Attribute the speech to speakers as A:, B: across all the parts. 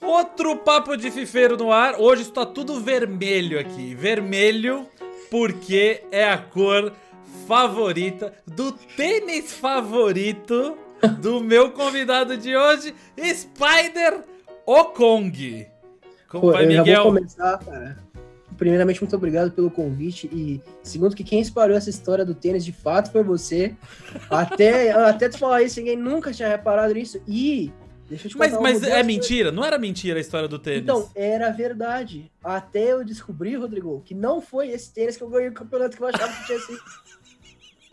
A: Outro papo de fifeiro no ar. Hoje está tudo vermelho aqui. Vermelho porque é a cor favorita do tênis favorito do meu convidado de hoje, Spider Okong.
B: Eu Miguel? Já vou começar, cara. Primeiramente, muito obrigado pelo convite. E segundo, que quem espalhou essa história do tênis de fato foi você. Até, até tu falar isso, ninguém nunca tinha reparado nisso. E
A: Deixa eu te mas mas é mentira? Não era mentira a história do tênis?
B: Então, era verdade. Até eu descobri, Rodrigo, que não foi esse tênis que eu ganhei o campeonato que eu achava que tinha sido.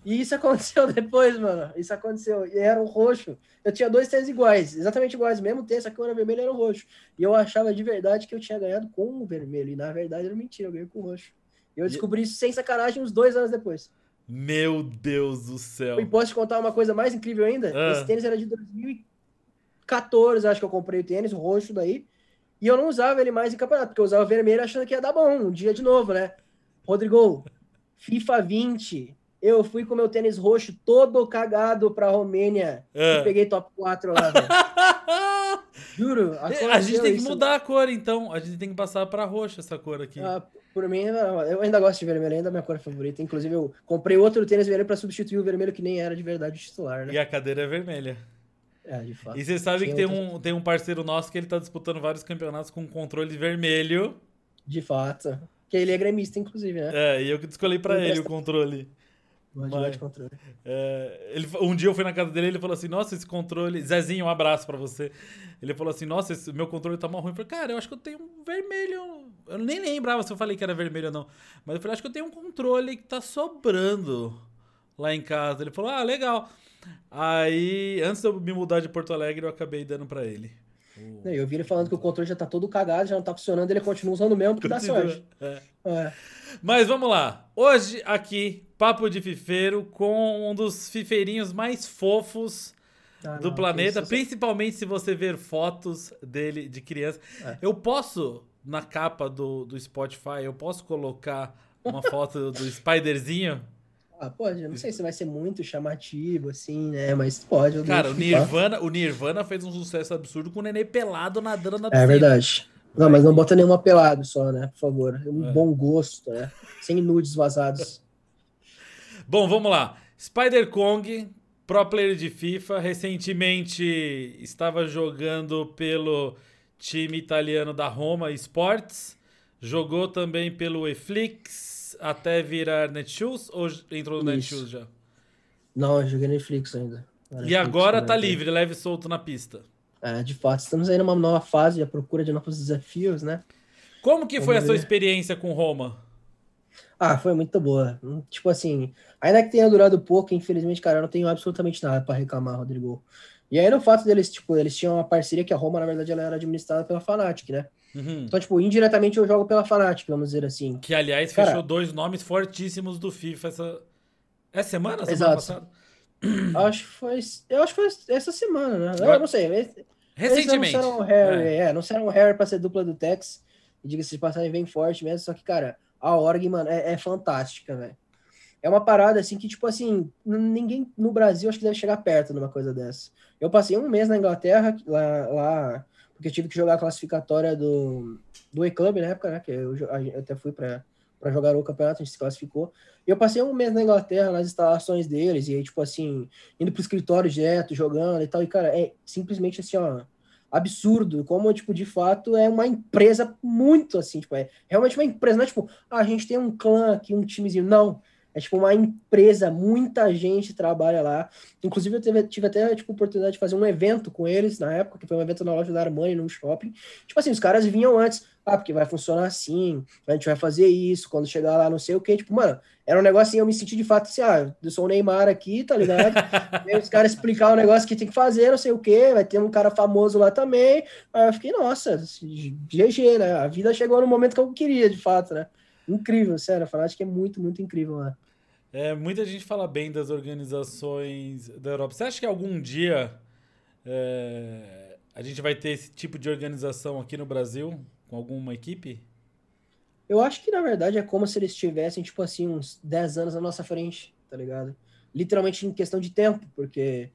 B: E isso aconteceu depois, mano. Isso aconteceu. E era o roxo. Eu tinha dois tênis iguais, exatamente iguais. Mesmo tênis, só que o era vermelho era o roxo. E eu achava de verdade que eu tinha ganhado com o vermelho. E na verdade era mentira, eu ganhei com o roxo. E eu descobri isso sem sacanagem uns dois anos depois.
A: Meu Deus do céu.
B: E posso te contar uma coisa mais incrível ainda? Ah. Esse tênis era de 2014, acho que eu comprei o tênis, o roxo daí. E eu não usava ele mais em campeonato, porque eu usava o vermelho achando que ia dar bom, um dia de novo, né? Rodrigo, FIFA 20, eu fui com meu tênis roxo todo cagado pra Romênia. É. E peguei top 4 lá, velho.
A: Juro. A gente tem que isso. mudar a cor, então. A gente tem que passar pra roxo essa cor aqui. Ah,
B: por mim, eu ainda gosto de vermelho, ainda é minha cor favorita. Inclusive, eu comprei outro tênis vermelho pra substituir o vermelho que nem era de verdade titular, né?
A: E a cadeira é vermelha.
B: É, de fato.
A: E você sabe que tem um, tem um parceiro nosso que ele tá disputando vários campeonatos com controle vermelho.
B: De fato. Que ele é gremista, inclusive, né?
A: É, e eu que escolhi pra ele o controle. Mas, controle. É, ele, um dia eu fui na casa dele e ele falou assim: Nossa, esse controle. Zezinho, um abraço pra você. Ele falou assim: Nossa, esse, meu controle tá mal ruim. Eu falei, cara, eu acho que eu tenho um vermelho. Eu nem lembrava se eu falei que era vermelho ou não. Mas eu falei, acho que eu tenho um controle que tá sobrando lá em casa. Ele falou: Ah, legal. Aí, antes de eu me mudar de Porto Alegre, eu acabei dando pra ele.
B: Eu vi ele falando que o controle já tá todo cagado, já não tá funcionando, ele continua usando o mesmo porque dá sorte. É.
A: É. Mas vamos lá. Hoje aqui, Papo de Fifeiro com um dos fifeirinhos mais fofos ah, do não, planeta, principalmente se você ver fotos dele de criança. É. Eu posso, na capa do, do Spotify, eu posso colocar uma foto do Spiderzinho?
B: Ah, pode. Não sei se vai ser muito chamativo, assim, né? Mas pode.
A: Cara, o Nirvana, o Nirvana fez um sucesso absurdo com o nenê pelado nadando na
B: piscina. É verdade. Não, mas não bota nenhuma pelado só, né? Por favor. Um é. bom gosto, né? Sem nudes vazados.
A: Bom, vamos lá. Spider Kong, pro player de FIFA, recentemente estava jogando pelo time italiano da Roma Sports. Jogou também pelo Eflix até virar Netshoes ou entrou no Netshoes já?
B: Não, eu joguei Netflix ainda.
A: Netflix, e agora tá livre, leve e solto na pista.
B: É, de fato, estamos aí numa nova fase, à procura de novos desafios, né?
A: Como que foi a sua experiência com Roma?
B: Ah, foi muito boa. Tipo assim, ainda que tenha durado pouco, infelizmente, cara, eu não tenho absolutamente nada para reclamar, Rodrigo. E aí no fato deles, tipo, eles tinham uma parceria que a Roma, na verdade, ela era administrada pela Fanatic, né? Uhum. Então, tipo, indiretamente eu jogo pela Fanatic, vamos dizer assim.
A: Que, aliás, cara, fechou dois nomes fortíssimos do FIFA essa, essa semana? Semana
B: exato. passada? Acho que foi. Eu acho que foi essa semana, né? Eu não sei.
A: Recentemente. Eles
B: anunciaram o Harry, é. é, anunciaram o Harry pra ser dupla do Tex. E diga-se de passagem, vem forte mesmo. Só que, cara, a Org, mano, é, é fantástica, velho. É uma parada assim que, tipo assim, ninguém no Brasil acho que deve chegar perto numa coisa dessa. Eu passei um mês na Inglaterra, lá, lá porque eu tive que jogar a classificatória do, do E-Club na época, né? Que eu, eu até fui pra jogar o campeonato, a gente se classificou. E eu passei um mês na Inglaterra, nas instalações deles, e aí, tipo assim, indo pro escritório direto, jogando e tal. E, cara, é simplesmente assim, ó, absurdo. Como, tipo, de fato, é uma empresa muito assim, tipo, é realmente uma empresa, não é tipo, ah, a gente tem um clã aqui, um timezinho. Não. É tipo uma empresa, muita gente trabalha lá. Inclusive, eu tive, tive até tipo, oportunidade de fazer um evento com eles na época, que foi um evento na loja da Armani, num shopping. Tipo assim, os caras vinham antes, ah, porque vai funcionar assim, a gente vai fazer isso, quando chegar lá, não sei o que. Tipo, mano, era um negócio assim, eu me senti de fato assim, ah, eu sou o Neymar aqui, tá ligado? e os caras explicar o negócio que tem que fazer, não sei o que, vai ter um cara famoso lá também. Aí eu fiquei, nossa, GG, né? A vida chegou no momento que eu queria, de fato, né? Incrível, sério, a que é muito, muito incrível lá. Né?
A: É, muita gente fala bem das organizações da Europa. Você acha que algum dia é, a gente vai ter esse tipo de organização aqui no Brasil com alguma equipe?
B: Eu acho que na verdade é como se eles tivessem, tipo assim, uns 10 anos na nossa frente, tá ligado? Literalmente em questão de tempo, porque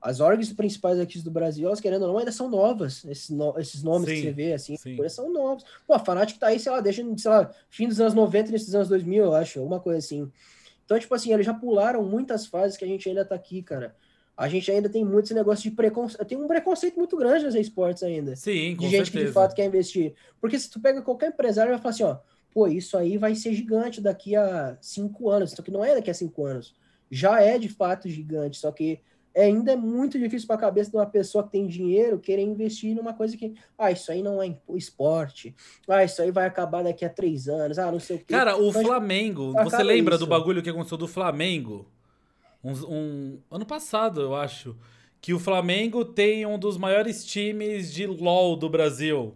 B: as orgs principais aqui do Brasil, elas querendo ou não, ainda são novas. Esses, no, esses nomes sim, que você vê, assim, são novos. Pô, a Fanatic tá aí, sei lá, desde, sei lá, fim dos anos 90 e nesses anos 2000, eu acho, alguma coisa assim. Então, tipo assim, eles já pularam muitas fases que a gente ainda tá aqui, cara. A gente ainda tem muito esse negócio de preconceito. Tem um preconceito muito grande nos esportes ainda.
A: Sim, com
B: De gente
A: certeza.
B: que de fato quer investir. Porque se tu pega qualquer empresário e vai falar assim, ó, pô, isso aí vai ser gigante daqui a cinco anos. Só que não é daqui a cinco anos. Já é de fato gigante. Só que ainda é muito difícil para a cabeça de uma pessoa que tem dinheiro querer investir numa coisa que, ah, isso aí não é esporte, ah, isso aí vai acabar daqui a três anos, ah, não sei o quê.
A: Cara, o Mas, Flamengo, você lembra isso. do bagulho que aconteceu do Flamengo? Um, um, ano passado, eu acho, que o Flamengo tem um dos maiores times de LoL do Brasil.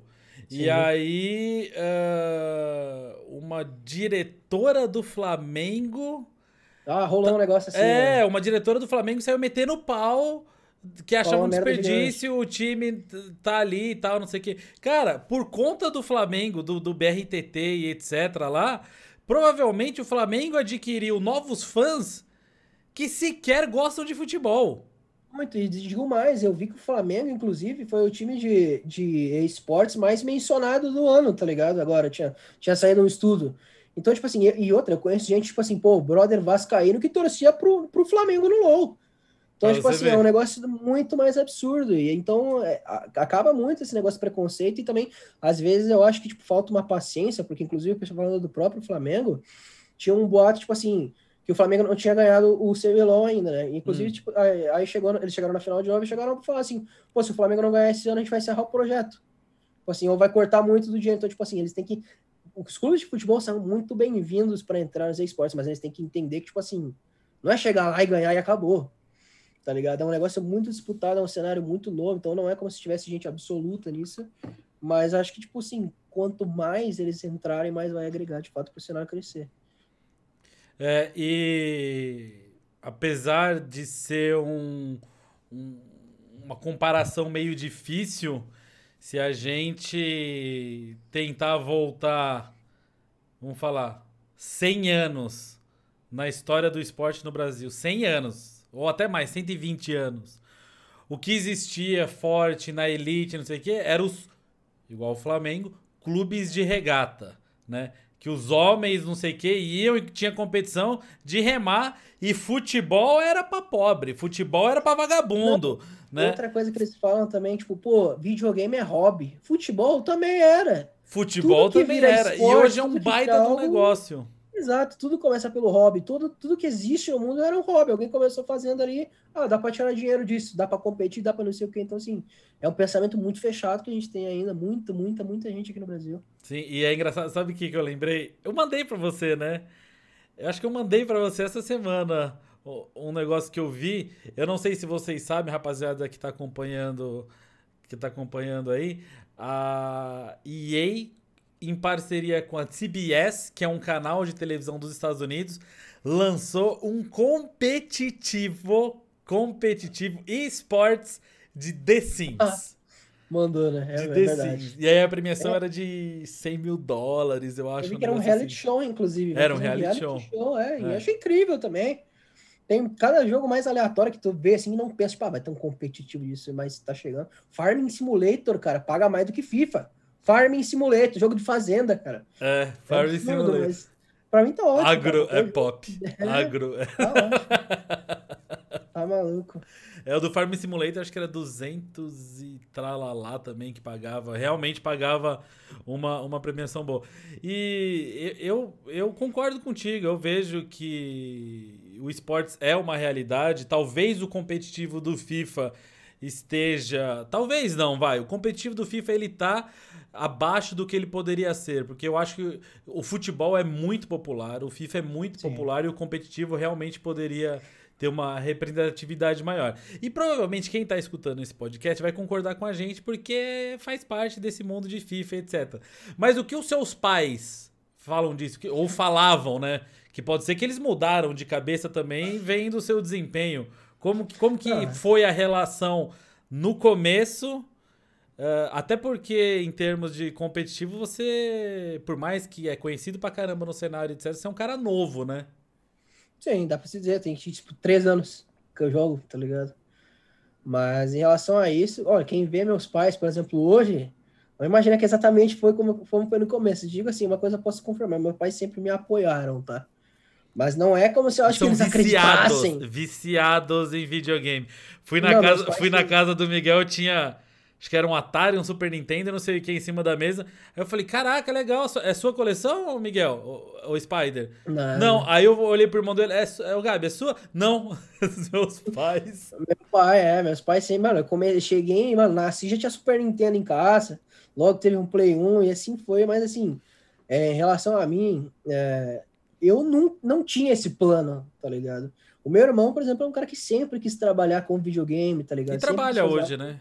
A: Sim. E aí, uh, uma diretora do Flamengo
B: ah, rolou um negócio assim.
A: É, né? uma diretora do Flamengo saiu metendo pau que achava um desperdício, o time tá ali e tal, não sei o quê. Cara, por conta do Flamengo, do, do BRTT e etc. lá, provavelmente o Flamengo adquiriu novos fãs que sequer gostam de futebol.
B: Muito, e digo mais, eu vi que o Flamengo, inclusive, foi o time de, de esportes mais mencionado do ano, tá ligado? Agora, tinha, tinha saído um estudo. Então, tipo assim, e outra, eu conheço gente, tipo assim, pô, brother Vascaíno que torcia pro, pro Flamengo no LOL. Então, tipo assim, é um negócio muito mais absurdo. E então é, acaba muito esse negócio de preconceito. E também, às vezes, eu acho que tipo, falta uma paciência, porque, inclusive, o pessoal falando do próprio Flamengo, tinha um boato, tipo assim, que o Flamengo não tinha ganhado o CBLOL ainda, né? Inclusive, hum. tipo, aí, aí, chegou, eles chegaram na final de novo e chegaram pra falar assim: pô, se o Flamengo não ganhar esse ano, a gente vai encerrar o projeto. Tipo assim, ou vai cortar muito do dinheiro. Então, tipo assim, eles têm que os clubes de futebol são muito bem-vindos para entrar nos esportes, mas eles têm que entender que, tipo assim, não é chegar lá e ganhar e acabou. Tá ligado? É um negócio muito disputado, é um cenário muito novo, então não é como se tivesse gente absoluta nisso. Mas acho que, tipo assim, quanto mais eles entrarem, mais vai agregar de fato para o cenário crescer.
A: É, e apesar de ser um, um, uma comparação meio difícil, se a gente tentar voltar, vamos falar, 100 anos na história do esporte no Brasil, 100 anos, ou até mais, 120 anos, o que existia forte na elite, não sei o que, era os, igual o Flamengo, clubes de regata, né? Que os homens, não sei o que, iam e tinha competição de remar e futebol era para pobre, futebol era para vagabundo. Né?
B: Outra coisa que eles falam também, tipo, pô, videogame é hobby. Futebol também era.
A: Futebol também era. Esporte, e hoje é um baita do negócio.
B: Exato, tudo começa pelo hobby. Tudo, tudo que existe no mundo era um hobby. Alguém começou fazendo ali, ah, dá pra tirar dinheiro disso, dá pra competir, dá pra não sei o quê. Então, assim, é um pensamento muito fechado que a gente tem ainda. Muita, muita, muita gente aqui no Brasil.
A: Sim, e é engraçado, sabe o que, que eu lembrei? Eu mandei pra você, né? Eu acho que eu mandei pra você essa semana um negócio que eu vi. Eu não sei se vocês sabem, rapaziada que tá acompanhando, que tá acompanhando aí, a EA em parceria com a CBS, que é um canal de televisão dos Estados Unidos, lançou um competitivo competitivo esportes de The Sims. Ah,
B: mandou, né? É,
A: de é The verdade. Sims. E aí a premiação é. era de 100 mil dólares, eu acho. Eu
B: vi que era um reality assim. show, inclusive.
A: Era um reality, reality show.
B: show. é, é. E achei incrível também. Tem cada jogo mais aleatório que tu vê assim e não pensa, tipo, ah, vai um competitivo isso, mas tá chegando. Farming Simulator, cara, paga mais do que FIFA. Farming Simulator, jogo de fazenda, cara.
A: É, Farming é Simulator. Mas
B: pra mim tá ótimo.
A: Agro cara. é pop. É, Agro.
B: Tá ótimo. Tá maluco.
A: É, o do Farming Simulator acho que era 200 e tralalá também que pagava. Realmente pagava uma, uma premiação boa. E eu, eu concordo contigo. Eu vejo que o esportes é uma realidade. Talvez o competitivo do FIFA esteja. Talvez não, vai. O competitivo do FIFA ele tá abaixo do que ele poderia ser, porque eu acho que o futebol é muito popular, o FIFA é muito Sim. popular e o competitivo realmente poderia ter uma representatividade maior. E provavelmente quem está escutando esse podcast vai concordar com a gente porque faz parte desse mundo de FIFA, etc. Mas o que os seus pais falam disso, ou falavam, né? Que pode ser que eles mudaram de cabeça também, vem do seu desempenho. Como, como que ah. foi a relação no começo? Uh, até porque, em termos de competitivo, você, por mais que é conhecido pra caramba no cenário, etc., você é um cara novo, né?
B: Sim, dá pra se dizer. Tem tipo três anos que eu jogo, tá ligado? Mas em relação a isso, olha, quem vê meus pais, por exemplo, hoje, não imagina que exatamente foi como, como foi no começo. Digo assim, uma coisa eu posso confirmar, meus pais sempre me apoiaram, tá? Mas não é como se eu acho São que eles viciados, acreditassem.
A: Viciados em videogame. Fui na, não, casa, fui na casa do Miguel, tinha Acho que era um Atari, um Super Nintendo, não sei o que, em cima da mesa. Aí eu falei, caraca, legal. É sua coleção, Miguel? O, o Spider?
B: Não.
A: Não. Aí eu olhei pro irmão dele, é, é o Gabi, é sua? Não. meus pais.
B: Meu pai, é. Meus pais sempre, mano, eu come... cheguei, mano, nasci, já tinha Super Nintendo em casa. Logo teve um Play 1 e assim foi. Mas assim, é, em relação a mim, é, eu não, não tinha esse plano, tá ligado? O meu irmão, por exemplo, é um cara que sempre quis trabalhar com videogame, tá ligado?
A: E trabalha hoje, né?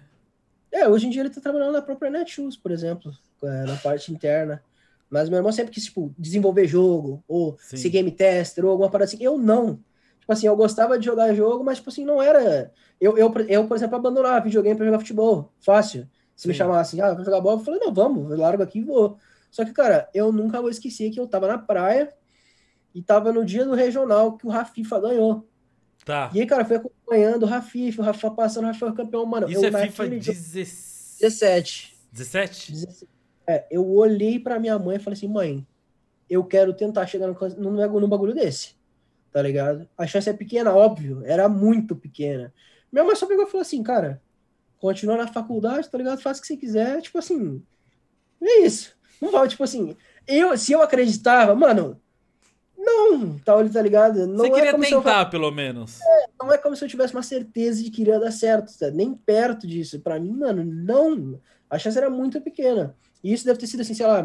B: É, hoje em dia ele tá trabalhando na própria Netshoes, por exemplo, é, na parte interna. Mas meu irmão sempre quis, tipo, desenvolver jogo, ou Sim. ser game tester, ou alguma parada assim. Eu não. Tipo assim, eu gostava de jogar jogo, mas, tipo assim, não era... Eu, eu, eu por exemplo, abandonava videogame pra jogar futebol. Fácil. Se Sim. me chamassem, ah, pra jogar bola, eu falei, não, vamos, eu largo aqui e vou. Só que, cara, eu nunca vou esquecer que eu tava na praia e tava no dia do regional que o Rafifa ganhou.
A: Tá.
B: E aí, cara, foi acompanhando o Rafifa, o Rafa passando, o Rafa campeão, mano.
A: Isso eu, é FIFA 17.
B: 17.
A: 17?
B: É, eu olhei pra minha mãe e falei assim, mãe, eu quero tentar chegar no, no, no bagulho desse. Tá ligado? A chance é pequena, óbvio. Era muito pequena. Minha mãe só pegou e falou assim, cara, continua na faculdade, tá ligado? Faz o que você quiser. Tipo assim, é isso. Não vai, tipo assim, eu, se eu acreditava, mano, não, tá, tá ligado? Não
A: Você é queria tentar, eu... pelo menos.
B: É, não é como se eu tivesse uma certeza de que iria dar certo, tá? nem perto disso. Para mim, mano, não. A chance era muito pequena. E isso deve ter sido assim, sei lá,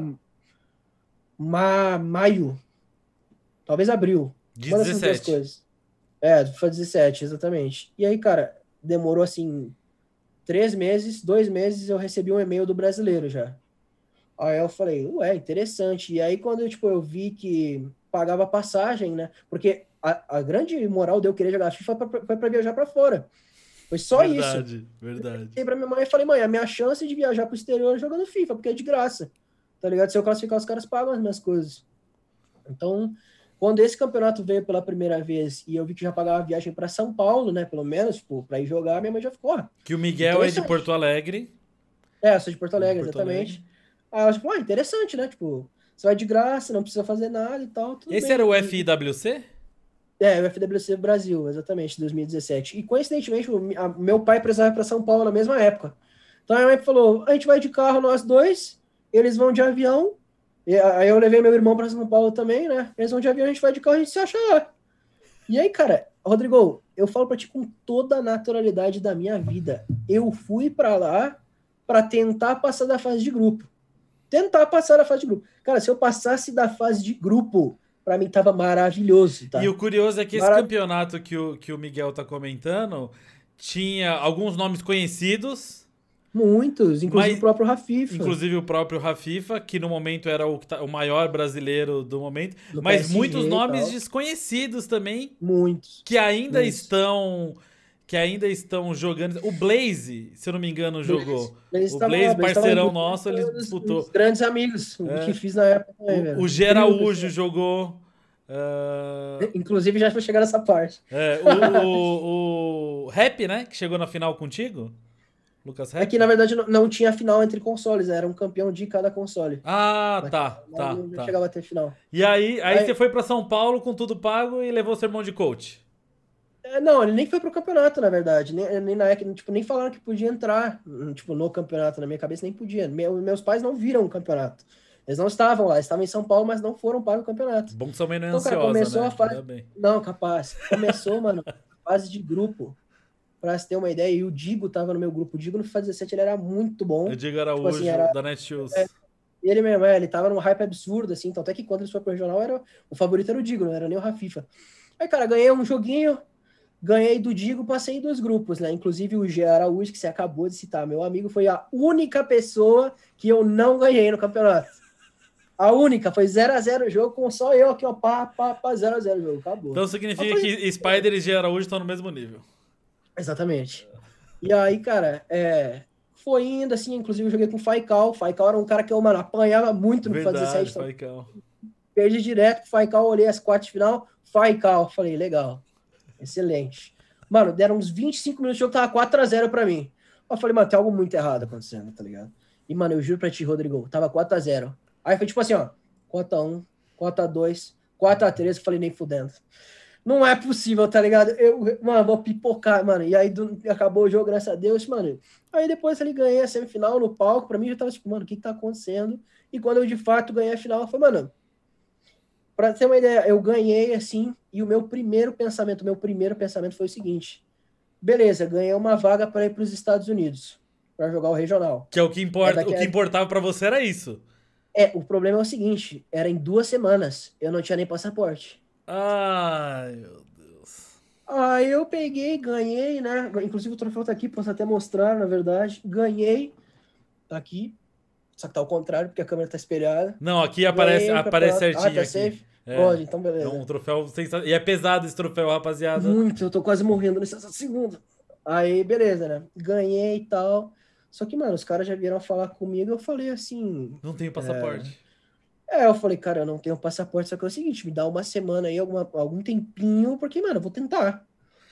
B: ma maio, talvez abril.
A: De 17.
B: Coisas. É, foi 17, exatamente. E aí, cara, demorou assim três meses, dois meses, eu recebi um e-mail do brasileiro já. Aí eu falei, ué, interessante. E aí, quando eu, tipo, eu vi que pagava passagem, né? Porque a, a grande moral de eu querer jogar FIFA foi para viajar para fora. Foi só
A: verdade,
B: isso.
A: Verdade, verdade.
B: E pra minha mãe e falei, mãe, a minha chance de viajar pro exterior é jogando FIFA, porque é de graça. Tá ligado? Se eu classificar, os caras pagam as minhas coisas. Então, quando esse campeonato veio pela primeira vez e eu vi que já pagava a viagem para São Paulo, né? Pelo menos, tipo, pra ir jogar, minha mãe já ficou.
A: Que o Miguel é de Porto Alegre.
B: É, eu sou de Porto Alegre, Porto exatamente. Alegre. Aí eu, tipo, ah, interessante, né? Tipo, você vai de graça, não precisa fazer nada e tal.
A: Esse
B: bem.
A: era o FIWC?
B: É, o FWC Brasil, exatamente, 2017. E coincidentemente, o meu pai precisava para São Paulo na mesma época. Então a minha mãe falou: a gente vai de carro, nós dois, eles vão de avião. E, aí eu levei meu irmão para São Paulo também, né? Eles vão de avião, a gente vai de carro, a gente se acha lá. E aí, cara, Rodrigo, eu falo para ti com toda a naturalidade da minha vida. Eu fui para lá para tentar passar da fase de grupo tentar passar da fase de grupo. Cara, se eu passasse da fase de grupo, para mim tava maravilhoso. Tá?
A: E o curioso é que esse campeonato que o, que o Miguel tá comentando tinha alguns nomes conhecidos.
B: Muitos, inclusive mas, o próprio Rafifa.
A: Inclusive o próprio Rafifa, que no momento era o, tá, o maior brasileiro do momento. Mas PSG, muitos nomes desconhecidos também.
B: Muitos.
A: Que ainda muitos. estão que ainda estão jogando. O Blaze, se eu não me engano, jogou. Blaze, o Blaze, parceirão nosso, ele disputou.
B: grandes amigos é. que fiz na época. Também,
A: o, o Geraújo jogou. Uh...
B: Inclusive já foi chegar nessa parte.
A: É, o, o, o, Rap, né? Que chegou na final contigo? Lucas Rap?
B: É que na verdade não, não tinha final entre consoles, era um campeão de cada console.
A: Ah, Mas, tá, tá.
B: Não
A: tá.
B: chegava a ter final.
A: E aí, aí, aí você foi para São Paulo com tudo pago e levou o sermão de coach.
B: É, não, ele nem foi pro campeonato, na verdade. Nem, nem, na, tipo, nem falaram que podia entrar hum, tipo, no campeonato. Na minha cabeça, nem podia. Meu, meus pais não viram o campeonato. Eles não estavam lá, estavam em São Paulo, mas não foram para o campeonato.
A: Bom que sua mãe não é
B: então,
A: ansiosa,
B: cara, começou
A: né?
B: a fase... Não, capaz. Começou, mano, a fase de grupo. Pra você ter uma ideia, e o Digo tava no meu grupo. O Digo no FIFA 17 ele era muito bom.
A: O Digo era tipo assim, era... da Netshoes. É,
B: ele mesmo, é, ele tava num hype absurdo, assim. Então, até que quando ele foi pro regional, era, o favorito era o Digo, não era nem o Rafifa. Aí, cara, ganhei um joguinho, Ganhei do Digo, passei em dois grupos, né? Inclusive o G Araújo, que você acabou de citar, meu amigo, foi a única pessoa que eu não ganhei no campeonato. A única, foi 0x0 o jogo, com só eu aqui, ó, pá, pá, pá, 0x0 o jogo, acabou.
A: Então significa que Spider e G Araújo estão no mesmo nível.
B: Exatamente. E aí, cara, é, foi indo, assim, inclusive eu joguei com o Faical. Faical era um cara que eu, mano, apanhava muito no
A: Verdade,
B: FIFA 17.
A: Faical.
B: Perdi direto pro Faical, olhei as quartas de final, Faical. Falei, legal. Excelente. Mano, deram uns 25 minutos de jogo, tava 4x0 pra mim. Eu falei, mano, tem algo muito errado acontecendo, tá ligado? E, mano, eu juro pra ti, Rodrigo, tava 4x0. Aí foi tipo assim, ó, 4x1, 4x2, 4x3, eu falei, nem fudendo. Não é possível, tá ligado? Eu, mano, vou pipocar, mano. E aí do, acabou o jogo, graças a Deus, mano. Aí depois ele ganhei a semifinal no palco, pra mim já tava tipo, mano, o que que tá acontecendo? E quando eu de fato ganhei a final, foi, mano, pra ter uma ideia, eu ganhei assim, e o meu primeiro pensamento, meu primeiro pensamento foi o seguinte: beleza, ganhei uma vaga para ir para os Estados Unidos para jogar o regional.
A: Que é o que importa, o que importava para você era isso.
B: É, o problema é o seguinte, era em duas semanas, eu não tinha nem passaporte.
A: Ai, meu Deus.
B: Aí eu peguei, ganhei, né? Inclusive o troféu tá aqui, posso até mostrar, na verdade. Ganhei, tá aqui. Só que tá ao contrário, porque a câmera tá espelhada.
A: Não, aqui aparece, aparece certinho. Ah, tá aqui. safe?
B: É, Pode, então beleza. É
A: um troféu sensacional. E é pesado esse troféu, rapaziada.
B: Muito, eu tô quase morrendo nesse segundo. Aí, beleza, né? Ganhei e tal. Só que, mano, os caras já vieram falar comigo, eu falei assim.
A: Não tenho passaporte.
B: É... é, eu falei, cara, eu não tenho passaporte, só que é o seguinte, me dá uma semana aí, alguma, algum tempinho, porque, mano, eu vou tentar.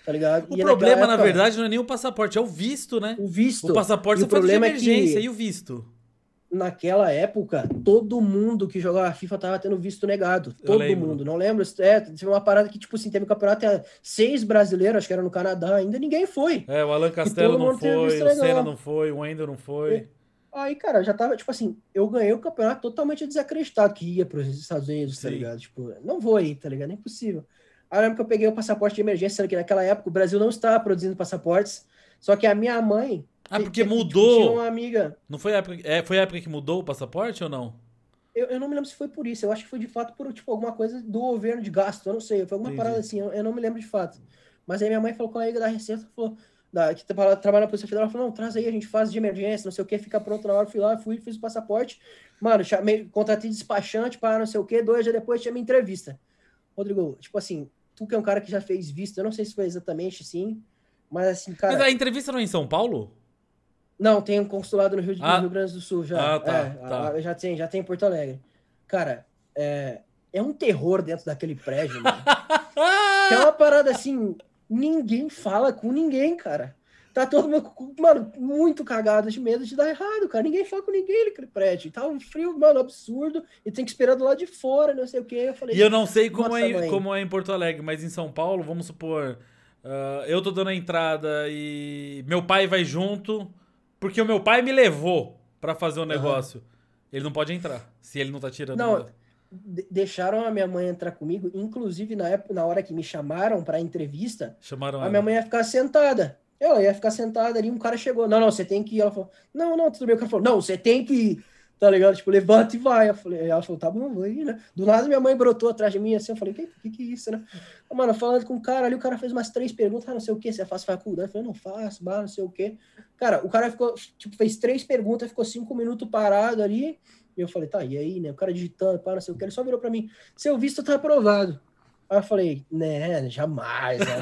B: Tá ligado?
A: O e problema, época, na verdade, não é nem o passaporte, é o visto, né?
B: O visto.
A: O passaporte e o problema de emergência é que... e o visto
B: naquela época, todo mundo que jogava FIFA tava tendo visto negado. Todo mundo. Não lembro. É, teve uma parada que, tipo assim, teve um campeonato, seis brasileiros, acho que era no Canadá, ainda ninguém foi.
A: É, o Alan Castelo não foi, o Senna não foi, o Wendel não foi.
B: Aí, cara, já tava, tipo assim, eu ganhei o campeonato totalmente desacreditado que ia para os Estados Unidos, tá Sim. tá ligado? Tipo, não vou aí, tá ligado? É impossível. Aí eu lembro que eu peguei o passaporte de emergência, que naquela época o Brasil não estava produzindo passaportes, só que a minha mãe
A: ah, porque mudou.
B: Tinha uma amiga.
A: Não foi a época, é, foi a época que mudou o passaporte ou não?
B: Eu, eu não me lembro se foi por isso. Eu acho que foi de fato por tipo, alguma coisa do governo de gasto. Eu não sei. Foi alguma Entendi. parada assim. Eu, eu, não me lembro de fato. Mas aí minha mãe falou com a amiga da Receita, falou, da, que trabalha na Polícia Federal, falou: não, traz aí, a gente faz de emergência, não sei o que, fica pronto na hora. Fui lá, fui, fiz o passaporte. Mano, chamei, contratei despachante para não sei o que. Dois dias depois tinha minha entrevista. Rodrigo, tipo assim, tu que é um cara que já fez visto, eu não sei se foi exatamente assim, mas assim, cara. Mas
A: a entrevista não é em São Paulo?
B: Não, tem um consulado no Rio, de, ah. no Rio Grande do Sul já.
A: Ah, tá, é, tá.
B: já tem, já tem em Porto Alegre. Cara, é, é um terror dentro daquele prédio, mano. é uma parada assim, ninguém fala com ninguém, cara. Tá todo mundo, mano, muito cagado de medo de dar errado, cara. Ninguém fala com ninguém naquele prédio. Tá um frio, mano, absurdo. E tem que esperar do lado de fora, não sei o que. Eu falei,
A: e eu não sei como é, como é em Porto Alegre, mas em São Paulo, vamos supor, uh, eu tô dando a entrada e meu pai vai junto. Porque o meu pai me levou para fazer um negócio. Uhum. Ele não pode entrar, se ele não tá tirando.
B: Não, deixaram a minha mãe entrar comigo, inclusive na época, na hora que me chamaram para entrevista,
A: chamaram
B: a ela. minha mãe ia ficar sentada. Ela ia ficar sentada ali, um cara chegou, não, não, você tem que ir. Ela falou, não, não, tudo bem. O cara falou, não, você tem que ir tá ligado? Tipo, levanta e vai. Eu falei, ela falou, tá bom, vou ir, né? Do nada minha mãe brotou atrás de mim assim, eu falei, que que, que é isso, né? Mano, falando com o cara ali, o cara fez umas três perguntas, ah, não sei o que, você faz faculdade? Eu falei, não faço, bah, não sei o que. Cara, o cara ficou, tipo, fez três perguntas, ficou cinco minutos parado ali. E eu falei, tá, e aí, né? O cara digitando, para, não sei o que, ele só virou pra mim, seu visto tá aprovado. Aí eu falei, né, jamais, né?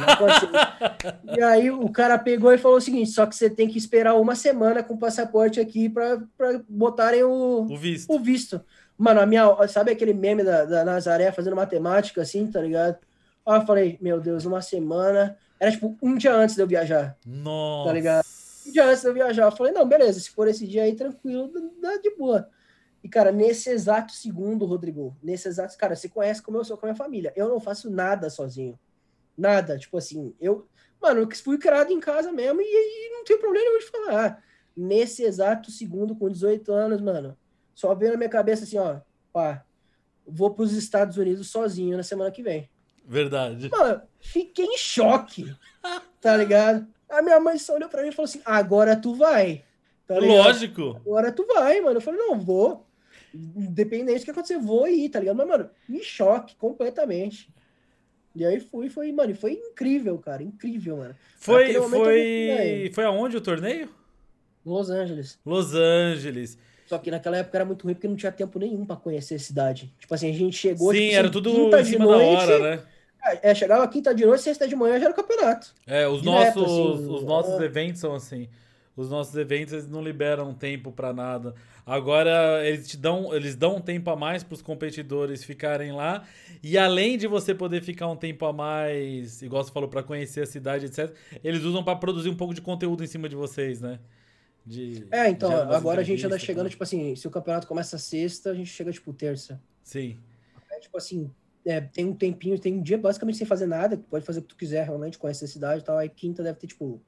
B: e aí o cara pegou e falou o seguinte: só que você tem que esperar uma semana com o passaporte aqui para botarem o,
A: o, visto.
B: o visto. Mano, a minha, sabe aquele meme da, da Nazaré fazendo matemática assim, tá ligado? Aí eu falei, meu Deus, uma semana. Era tipo um dia antes de eu viajar.
A: Nossa.
B: Tá ligado? Um dia antes de eu viajar. Eu falei, não, beleza, se for esse dia aí, tranquilo, dá de boa. E, cara, nesse exato segundo, Rodrigo, nesse exato. Cara, você conhece como eu sou com a minha família. Eu não faço nada sozinho. Nada. Tipo assim, eu. Mano, eu fui criado em casa mesmo e, e não tem problema de falar. Nesse exato segundo, com 18 anos, mano, só veio na minha cabeça assim, ó, pá, vou para os Estados Unidos sozinho na semana que vem.
A: Verdade.
B: Mano, fiquei em choque, tá ligado? A minha mãe só olhou pra mim e falou assim: agora tu vai.
A: Tá Lógico.
B: Agora tu vai, mano. Eu falei: não, vou. Independente do que acontecer, vou ir, tá ligado? Mas, mano, em choque completamente. E aí fui, foi, mano, foi incrível, cara, incrível, mano.
A: Foi, foi, foi aonde o torneio?
B: Los Angeles.
A: Los Angeles.
B: Só que naquela época era muito ruim porque não tinha tempo nenhum para conhecer a cidade. Tipo assim, a gente chegou.
A: Sim,
B: tipo,
A: era tudo em cima noite, da hora, né?
B: É, chegava quinta de noite, sexta de manhã já era o campeonato.
A: É, os Direto, nossos, assim, os nossos é... eventos são assim. Os nossos eventos eles não liberam tempo para nada. Agora eles te dão, eles dão um tempo a mais para os competidores ficarem lá. E além de você poder ficar um tempo a mais, igual você falou, para conhecer a cidade, etc., eles usam para produzir um pouco de conteúdo em cima de vocês, né?
B: De, é, então, agora a gente anda chegando, tipo assim, se o campeonato começa sexta, a gente chega, tipo, terça.
A: Sim.
B: É, tipo assim, é, tem um tempinho, tem um dia basicamente sem fazer nada, pode fazer o que tu quiser realmente, conhecer a cidade e tal. Aí quinta deve ter, tipo,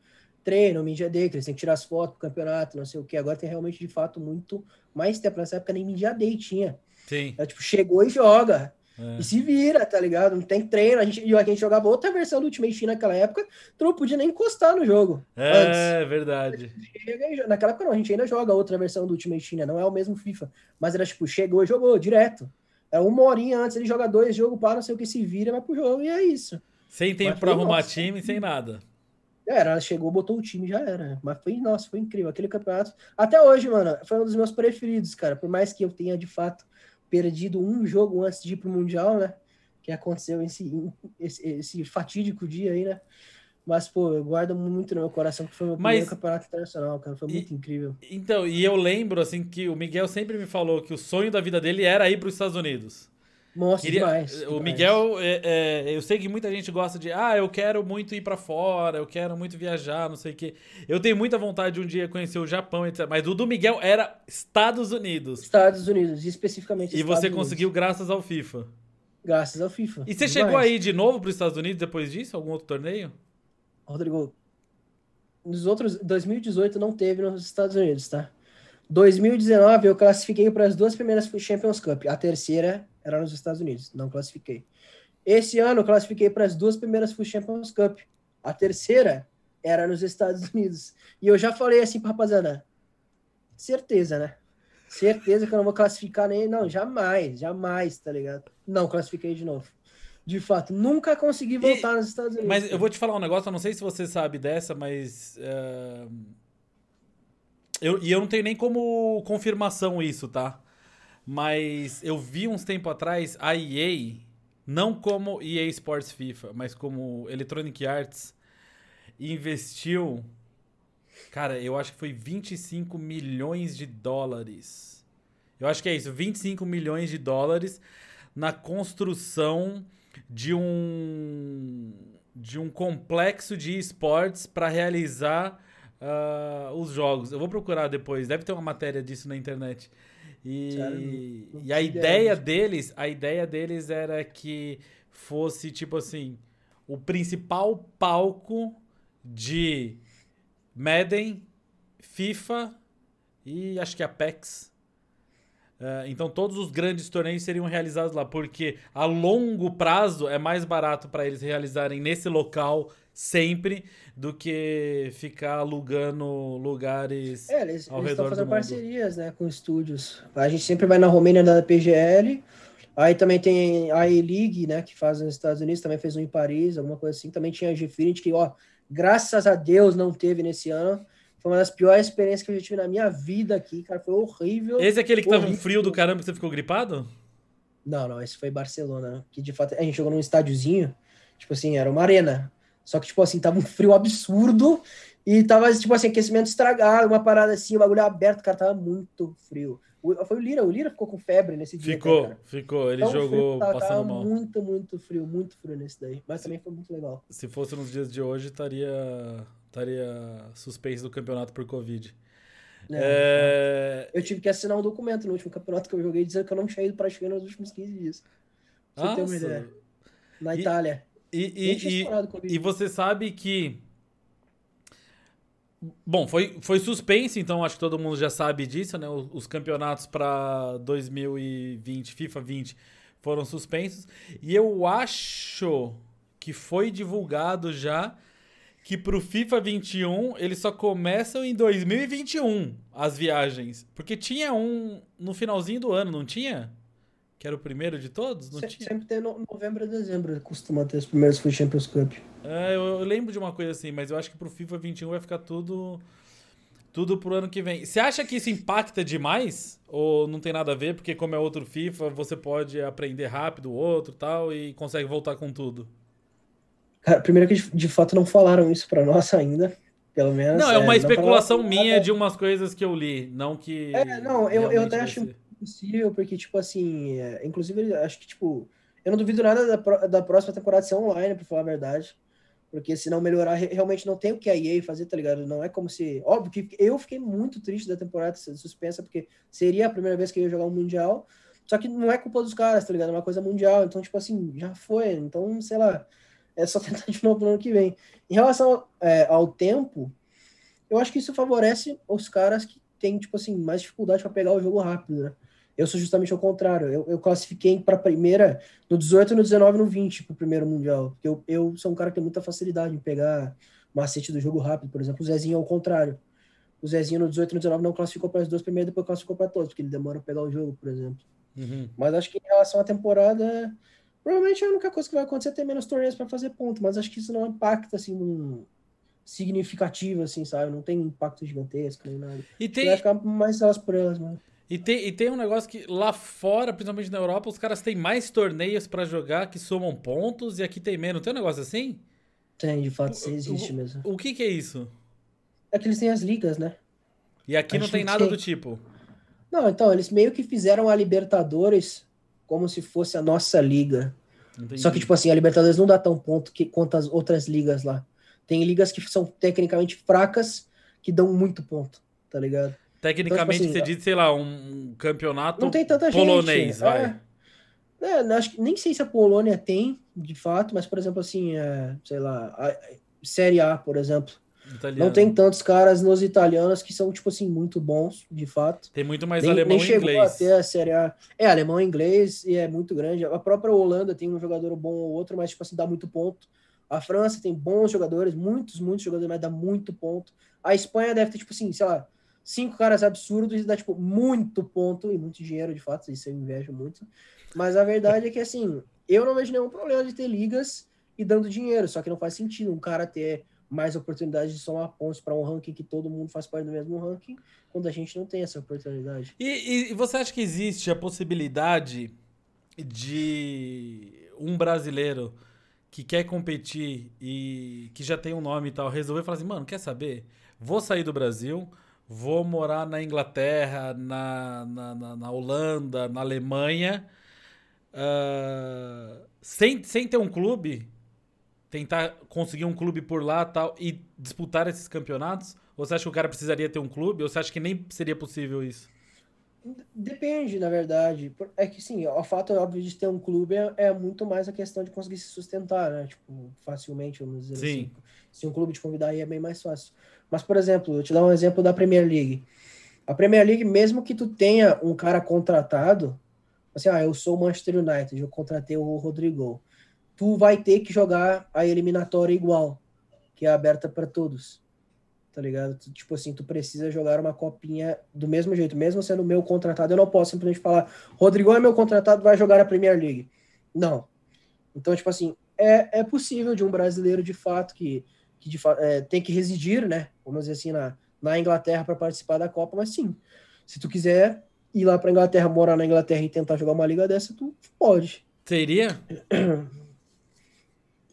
B: treino, Media Day, que eles têm que tirar as fotos pro campeonato, não sei o que. Agora tem realmente, de fato, muito mais tempo. Nessa época nem Media Day tinha.
A: Sim.
B: É, tipo, chegou e joga. É. E se vira, tá ligado? Não tem treino. A gente, a gente jogava outra versão do Ultimate Team naquela época, tu não podia nem encostar no jogo.
A: É, antes. verdade.
B: Naquela época não, a gente ainda joga outra versão do Ultimate Team, né? não é o mesmo FIFA. Mas era tipo, chegou e jogou direto. É uma horinha antes, ele joga dois, jogo para, não sei o que, se vira, vai pro jogo e é isso.
A: Sem tempo para arrumar nossa, time, sem nada.
B: Era, ela chegou, botou o time já era. Mas foi, nossa, foi incrível. Aquele campeonato. Até hoje, mano, foi um dos meus preferidos, cara. Por mais que eu tenha, de fato, perdido um jogo antes de ir pro Mundial, né? Que aconteceu esse, esse, esse fatídico dia aí, né? Mas, pô, eu guardo muito no meu coração que foi o meu Mas, primeiro campeonato internacional, cara. Foi muito
A: e,
B: incrível.
A: Então, e eu lembro, assim, que o Miguel sempre me falou que o sonho da vida dele era ir para os Estados Unidos.
B: Nossa, Queria, demais,
A: O
B: demais.
A: Miguel, é, é, eu sei que muita gente gosta de, ah, eu quero muito ir para fora, eu quero muito viajar, não sei o quê. Eu tenho muita vontade de um dia conhecer o Japão, etc. Mas o do Miguel era Estados Unidos.
B: Estados Unidos, especificamente
A: E você conseguiu graças ao FIFA.
B: Graças ao FIFA.
A: E você demais. chegou aí de novo para os Estados Unidos depois disso? Algum outro torneio?
B: Rodrigo, nos outros 2018 não teve nos Estados Unidos, tá? 2019 eu classifiquei para as duas primeiras Champions Cup. A terceira era nos Estados Unidos, não classifiquei. Esse ano eu classifiquei para as duas primeiras Champions Cup. A terceira era nos Estados Unidos. E eu já falei assim para rapaziada, certeza, né? Certeza que eu não vou classificar nem não, jamais, jamais, tá ligado? Não classifiquei de novo. De fato, nunca consegui voltar e, nos Estados Unidos.
A: Mas eu vou te falar um negócio, eu não sei se você sabe dessa, mas. Uh, eu, e eu não tenho nem como confirmação isso, tá? Mas eu vi uns tempo atrás a EA, não como EA Sports FIFA, mas como Electronic Arts, investiu. Cara, eu acho que foi 25 milhões de dólares. Eu acho que é isso, 25 milhões de dólares na construção de um de um complexo de esportes para realizar uh, os jogos. Eu vou procurar depois, deve ter uma matéria disso na internet. E, e a ideia deles, a ideia deles era que fosse tipo assim, o principal palco de Madden, FIFA e acho que Apex Uh, então todos os grandes torneios seriam realizados lá, porque a longo prazo é mais barato para eles realizarem nesse local sempre do que ficar alugando lugares
B: é, eles, ao eles redor estão fazendo parcerias né, com estúdios. A gente sempre vai na Romênia da PGL, aí também tem a E-League, né, que faz nos Estados Unidos, também fez um em Paris, alguma coisa assim. Também tinha a Gfinity, que, ó, graças a Deus não teve nesse ano. Foi uma das piores experiências que eu já tive na minha vida aqui, cara. Foi horrível.
A: Esse é aquele que horrível. tava um frio do caramba que você ficou gripado?
B: Não, não, esse foi Barcelona, né? Que de fato a gente jogou num estádiozinho, tipo assim, era uma arena. Só que, tipo assim, tava um frio absurdo e tava, tipo assim, aquecimento estragado, uma parada assim, o bagulho aberto, cara, tava muito frio. Foi o Lira, o Lira ficou com febre nesse dia.
A: Ficou, cara. ficou, ele jogou frio, tava, passando tava mal.
B: muito, muito frio, muito frio nesse daí. Mas também foi muito legal.
A: Se fosse nos dias de hoje, estaria estaria suspenso do campeonato por Covid.
B: É, é... Eu tive que assinar um documento no último campeonato que eu joguei dizendo que eu não tinha ido para a China nos últimos 15 dias. Pra você ter uma ideia. Na e, Itália.
A: E, e, e, e, você sabe que. Bom, foi, foi suspenso, então acho que todo mundo já sabe disso, né? Os, os campeonatos para 2020, FIFA 20, foram suspensos. E eu acho que foi divulgado já que pro FIFA 21 eles só começam em 2021 as viagens. Porque tinha um no finalzinho do ano, não tinha? Que era o primeiro de todos? Não
B: Se,
A: tinha?
B: Sempre tem no, novembro e dezembro, costuma ter os primeiros Free Champions Cup.
A: É, eu, eu, lembro de uma coisa assim, mas eu acho que pro FIFA 21 vai ficar tudo tudo pro ano que vem. Você acha que isso impacta demais? Ou não tem nada a ver? Porque como é outro FIFA, você pode aprender rápido o outro tal e consegue voltar com tudo?
B: Cara, primeiro que de, fato não falaram isso para nós ainda. Pelo menos.
A: Não, é uma é, especulação minha de umas coisas que eu li, não que.
B: É, não, eu, eu até acho possível, porque, tipo assim, é, inclusive, acho que, tipo, eu não duvido nada da, da próxima temporada ser online, pra falar a verdade. Porque se não melhorar, realmente não tem o que a EA fazer, tá ligado? Não é como se. Óbvio que eu fiquei muito triste da temporada suspensa, porque seria a primeira vez que eu ia jogar um Mundial. Só que não é culpa dos caras, tá ligado? É uma coisa mundial. Então, tipo assim, já foi. Então, sei lá. É só tentar de novo no ano que vem. Em relação é, ao tempo, eu acho que isso favorece os caras que têm, tipo assim, mais dificuldade para pegar o jogo rápido, né? Eu sou justamente o contrário. Eu, eu classifiquei para a primeira no 18, no 19 no 20 para o primeiro Mundial. Porque eu, eu sou um cara que tem muita facilidade em pegar macete do jogo rápido. Por exemplo, o Zezinho é o contrário. O Zezinho no 18 e no 19 não classificou para as duas primeiras, depois classificou para todos, porque ele demora a pegar o jogo, por exemplo. Uhum. Mas acho que em relação à temporada, provavelmente a única coisa que vai acontecer é ter menos torneios para fazer ponto. Mas acho que isso não impacta assim num significativo, assim, sabe? Não tem impacto gigantesco nem nada.
A: E tem...
B: Vai ficar mais elas por elas, mano.
A: E tem, e tem um negócio que lá fora, principalmente na Europa, os caras têm mais torneios para jogar que somam pontos e aqui tem menos. Tem um negócio assim?
B: Tem, de fato, sim, existe
A: o,
B: mesmo.
A: O que, que é isso?
B: É que eles têm as ligas, né?
A: E aqui não tem nada tem. do tipo.
B: Não, então, eles meio que fizeram a Libertadores como se fosse a nossa liga. Entendi. Só que, tipo assim, a Libertadores não dá tão ponto que, quanto as outras ligas lá. Tem ligas que são tecnicamente fracas que dão muito ponto, tá ligado?
A: Tecnicamente, então, tipo assim, você diz, sei lá, um campeonato não tem tanta polonês, gente. vai.
B: É, é, acho que nem sei se a Polônia tem, de fato, mas, por exemplo, assim, é, sei lá, a Série A, por exemplo. Italiano. Não tem tantos caras nos italianos que são, tipo assim, muito bons, de fato.
A: Tem muito mais nem, alemão nem e inglês.
B: Até a Série A. É, alemão e inglês, e é muito grande. A própria Holanda tem um jogador bom ou outro, mas, tipo assim, dá muito ponto. A França tem bons jogadores, muitos, muitos jogadores, mas dá muito ponto. A Espanha deve ter, tipo assim, sei lá, cinco caras absurdos e dá, tipo, muito ponto e muito dinheiro, de fato, isso eu invejo muito. Mas a verdade é que, assim, eu não vejo nenhum problema de ter ligas e dando dinheiro, só que não faz sentido um cara ter mais oportunidade de somar pontos para um ranking que todo mundo faz parte do mesmo ranking, quando a gente não tem essa oportunidade.
A: E, e você acha que existe a possibilidade de um brasileiro que quer competir e que já tem um nome e tal, resolver falar assim, mano, quer saber? Vou sair do Brasil, vou morar na Inglaterra, na, na, na, na Holanda, na Alemanha, uh, sem, sem ter um clube, tentar conseguir um clube por lá tal e disputar esses campeonatos? Ou você acha que o cara precisaria ter um clube? Ou você acha que nem seria possível isso?
B: Depende, na verdade. É que sim, o fato óbvio de ter um clube é, é, muito mais a questão de conseguir se sustentar, né? Tipo, facilmente, vamos dizer sim. assim. Se um clube te convidar aí é bem mais fácil. Mas, por exemplo, eu te dar um exemplo da Premier League. A Premier League, mesmo que tu tenha um cara contratado, assim, ah, eu sou o Manchester United, eu contratei o Rodrigo. Tu vai ter que jogar a eliminatória igual, que é aberta para todos. Tá ligado? Tu, tipo assim, tu precisa jogar uma copinha do mesmo jeito, mesmo sendo meu contratado, eu não posso simplesmente falar, Rodrigo é meu contratado, vai jogar a Premier League. Não. Então, tipo assim, é, é possível de um brasileiro de fato que que de, é, tem que residir, né? Vamos dizer assim, na, na Inglaterra para participar da Copa, mas sim, se tu quiser ir lá para Inglaterra, morar na Inglaterra e tentar jogar uma liga dessa, tu pode.
A: Teria?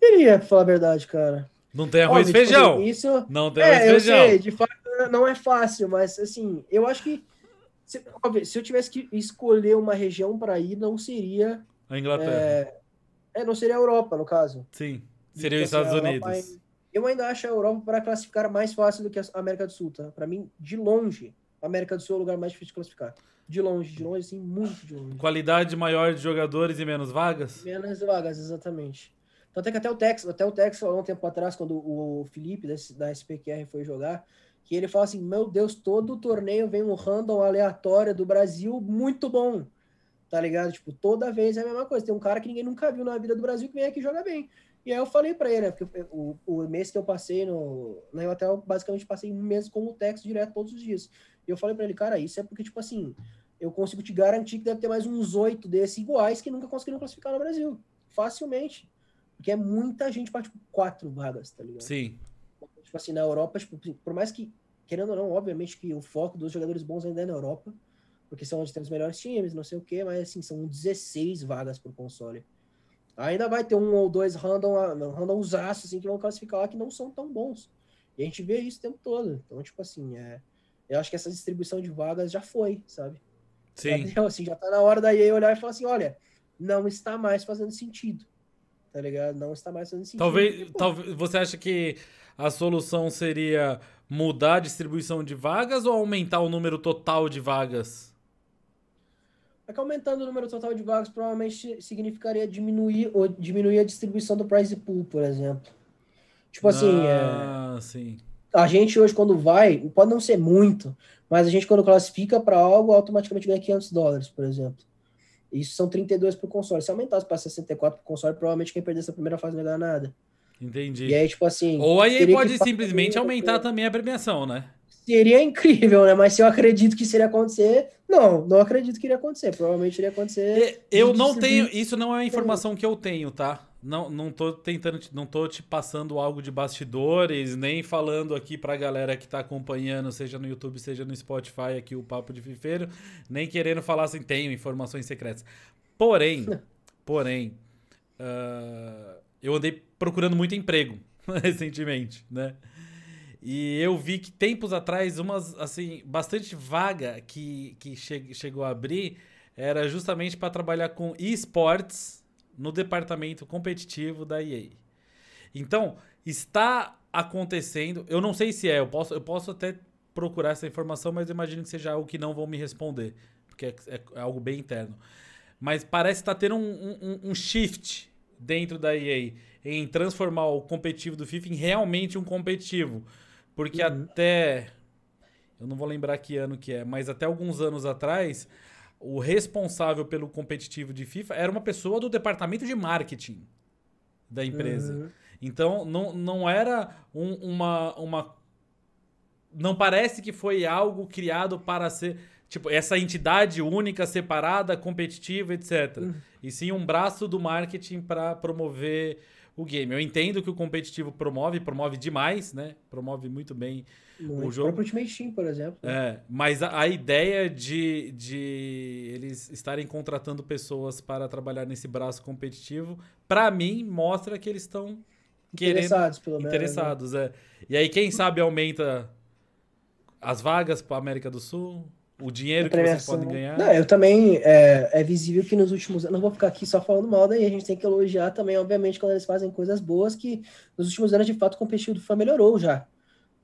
B: Teria, pra falar a verdade, cara.
A: Não tem arroz e feijão.
B: Isso,
A: não tem arroz
B: e é, feijão. Sei, de fato não é fácil, mas assim, eu acho que se, se eu tivesse que escolher uma região para ir, não seria
A: a Inglaterra.
B: É, é, não seria a Europa, no caso.
A: Sim, seria os Estados Unidos.
B: Eu ainda acho a Europa para classificar mais fácil do que a América do Sul, tá? Para mim, de longe, a América do Sul é o lugar mais difícil de classificar. De longe, de longe, assim, muito de longe.
A: Qualidade maior de jogadores e menos vagas?
B: Menos vagas, exatamente. Tanto é que até o Tex, até o Tex falou um tempo atrás, quando o Felipe da SPQR foi jogar, que ele fala assim: Meu Deus, todo torneio vem um random aleatório do Brasil muito bom. Tá ligado? Tipo, toda vez é a mesma coisa. Tem um cara que ninguém nunca viu na vida do Brasil que vem aqui e joga bem. E aí eu falei para ele, né, porque o, o mês que eu passei no, na Inglaterra, eu basicamente passei um mês com o texto direto todos os dias. E eu falei para ele, cara, isso é porque, tipo assim, eu consigo te garantir que deve ter mais uns oito desses iguais que nunca conseguiram classificar no Brasil. Facilmente. Porque é muita gente para, tipo, quatro vagas, tá ligado?
A: Sim.
B: Tipo assim, na Europa, tipo, por mais que, querendo ou não, obviamente que o foco dos jogadores bons ainda é na Europa, porque são onde tem os melhores times, não sei o quê, mas assim, são 16 vagas por console. Ainda vai ter um ou dois random, random assim, que vão classificar lá que não são tão bons. E a gente vê isso o tempo todo. Então, tipo assim, é, eu acho que essa distribuição de vagas já foi, sabe?
A: Sim.
B: Então, assim, já tá na hora da EA olhar e falar assim, olha, não está mais fazendo sentido. Tá ligado? Não está mais fazendo sentido.
A: Talvez, talvez você acha que a solução seria mudar a distribuição de vagas ou aumentar o número total de vagas?
B: É que aumentando o número total de vagas provavelmente significaria diminuir, ou diminuir a distribuição do prize pool, por exemplo. Tipo assim,
A: ah,
B: é...
A: sim.
B: a gente hoje quando vai, pode não ser muito, mas a gente quando classifica para algo, automaticamente ganha 500 dólares, por exemplo. Isso são 32 para o console. Se aumentasse para 64 para o console, provavelmente quem perdesse a primeira fase não ia ganhar nada.
A: Entendi.
B: E aí, tipo assim.
A: Ou aí pode simplesmente aumentar também a premiação, né?
B: Seria incrível, né? Mas se eu acredito que isso iria acontecer, não, não acredito que iria acontecer. Provavelmente iria acontecer.
A: Eu não tenho. Isso não é uma informação que eu tenho, tá? Não, não tô tentando, não tô te passando algo de bastidores, nem falando aqui pra galera que tá acompanhando, seja no YouTube, seja no Spotify, aqui o Papo de Fifeiro, nem querendo falar assim, tenho informações secretas. Porém, porém, uh, eu andei procurando muito emprego recentemente, né? E eu vi que tempos atrás, umas, assim, bastante vaga que, que che chegou a abrir era justamente para trabalhar com esportes no departamento competitivo da EA. Então, está acontecendo, eu não sei se é, eu posso, eu posso até procurar essa informação, mas eu imagino que seja algo que não vão me responder, porque é, é, é algo bem interno. Mas parece estar tá tendo um, um, um, shift dentro da EA em transformar o competitivo do FIFA em realmente um competitivo. Porque uhum. até. Eu não vou lembrar que ano que é, mas até alguns anos atrás, o responsável pelo competitivo de FIFA era uma pessoa do departamento de marketing da empresa. Uhum. Então, não, não era um, uma, uma. Não parece que foi algo criado para ser. Tipo, essa entidade única, separada, competitiva, etc. Uhum. E sim um braço do marketing para promover o game. Eu entendo que o competitivo promove, promove demais, né? Promove muito bem muito. O jogo. O
B: próprio Ultimate Team, por exemplo.
A: É, mas a, a, ideia de, de eles estarem contratando pessoas para trabalhar nesse braço competitivo, para mim, mostra que eles estão
B: interessados, pelo menos.
A: Né? Interessados, é. E aí, quem sabe aumenta as vagas para América do Sul, o dinheiro que vocês podem ganhar.
B: Não, eu também é, é visível que nos últimos anos, não vou ficar aqui só falando mal daí, a gente tem que elogiar também, obviamente, quando eles fazem coisas boas, que nos últimos anos, de fato, o competitivo do melhorou já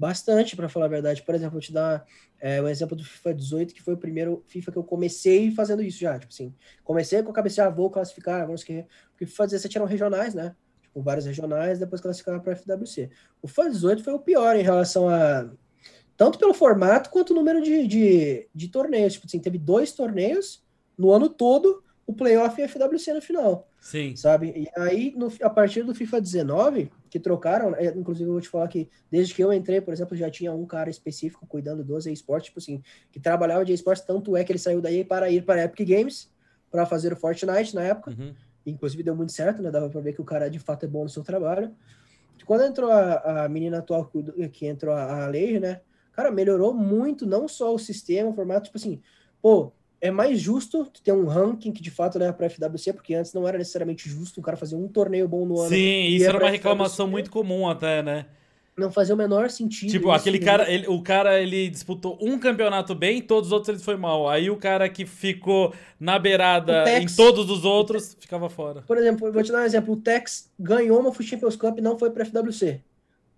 B: bastante, para falar a verdade. Por exemplo, vou te dar é, o exemplo do FIFA 18, que foi o primeiro FIFA que eu comecei fazendo isso já. Tipo assim, comecei com a cabeça, ah, vou classificar, vamos que. Porque FIFA 17 eram regionais, né? Tipo, vários regionais, depois classificava para FWC. O FIFA 18 foi o pior em relação a. Tanto pelo formato quanto o número de, de, de torneios. Tipo assim, teve dois torneios no ano todo, o playoff e a FWC no final.
A: Sim.
B: Sabe? E aí, no, a partir do FIFA 19, que trocaram, é, inclusive eu vou te falar que desde que eu entrei, por exemplo, já tinha um cara específico cuidando dos esportes, tipo assim, que trabalhava de esportes, tanto é que ele saiu daí para ir para a Epic Games, para fazer o Fortnite na época. Uhum. Inclusive deu muito certo, né? Dava para ver que o cara de fato é bom no seu trabalho. Quando entrou a, a menina atual que entrou a, a Leir, né? Cara, melhorou muito, não só o sistema, o formato, tipo assim, pô, é mais justo ter um ranking que de fato leva para FWC, porque antes não era necessariamente justo o cara fazer um torneio bom no ano.
A: Sim, isso era uma reclamação muito comum até, né?
B: Não fazia o menor sentido.
A: Tipo, aquele né? cara, ele, o cara ele disputou um campeonato bem, todos os outros ele foi mal. Aí o cara que ficou na beirada Tex, em todos os outros ficava fora.
B: Por exemplo, vou te dar um exemplo. O Tex ganhou uma FUT Champions Cup e não foi para FWC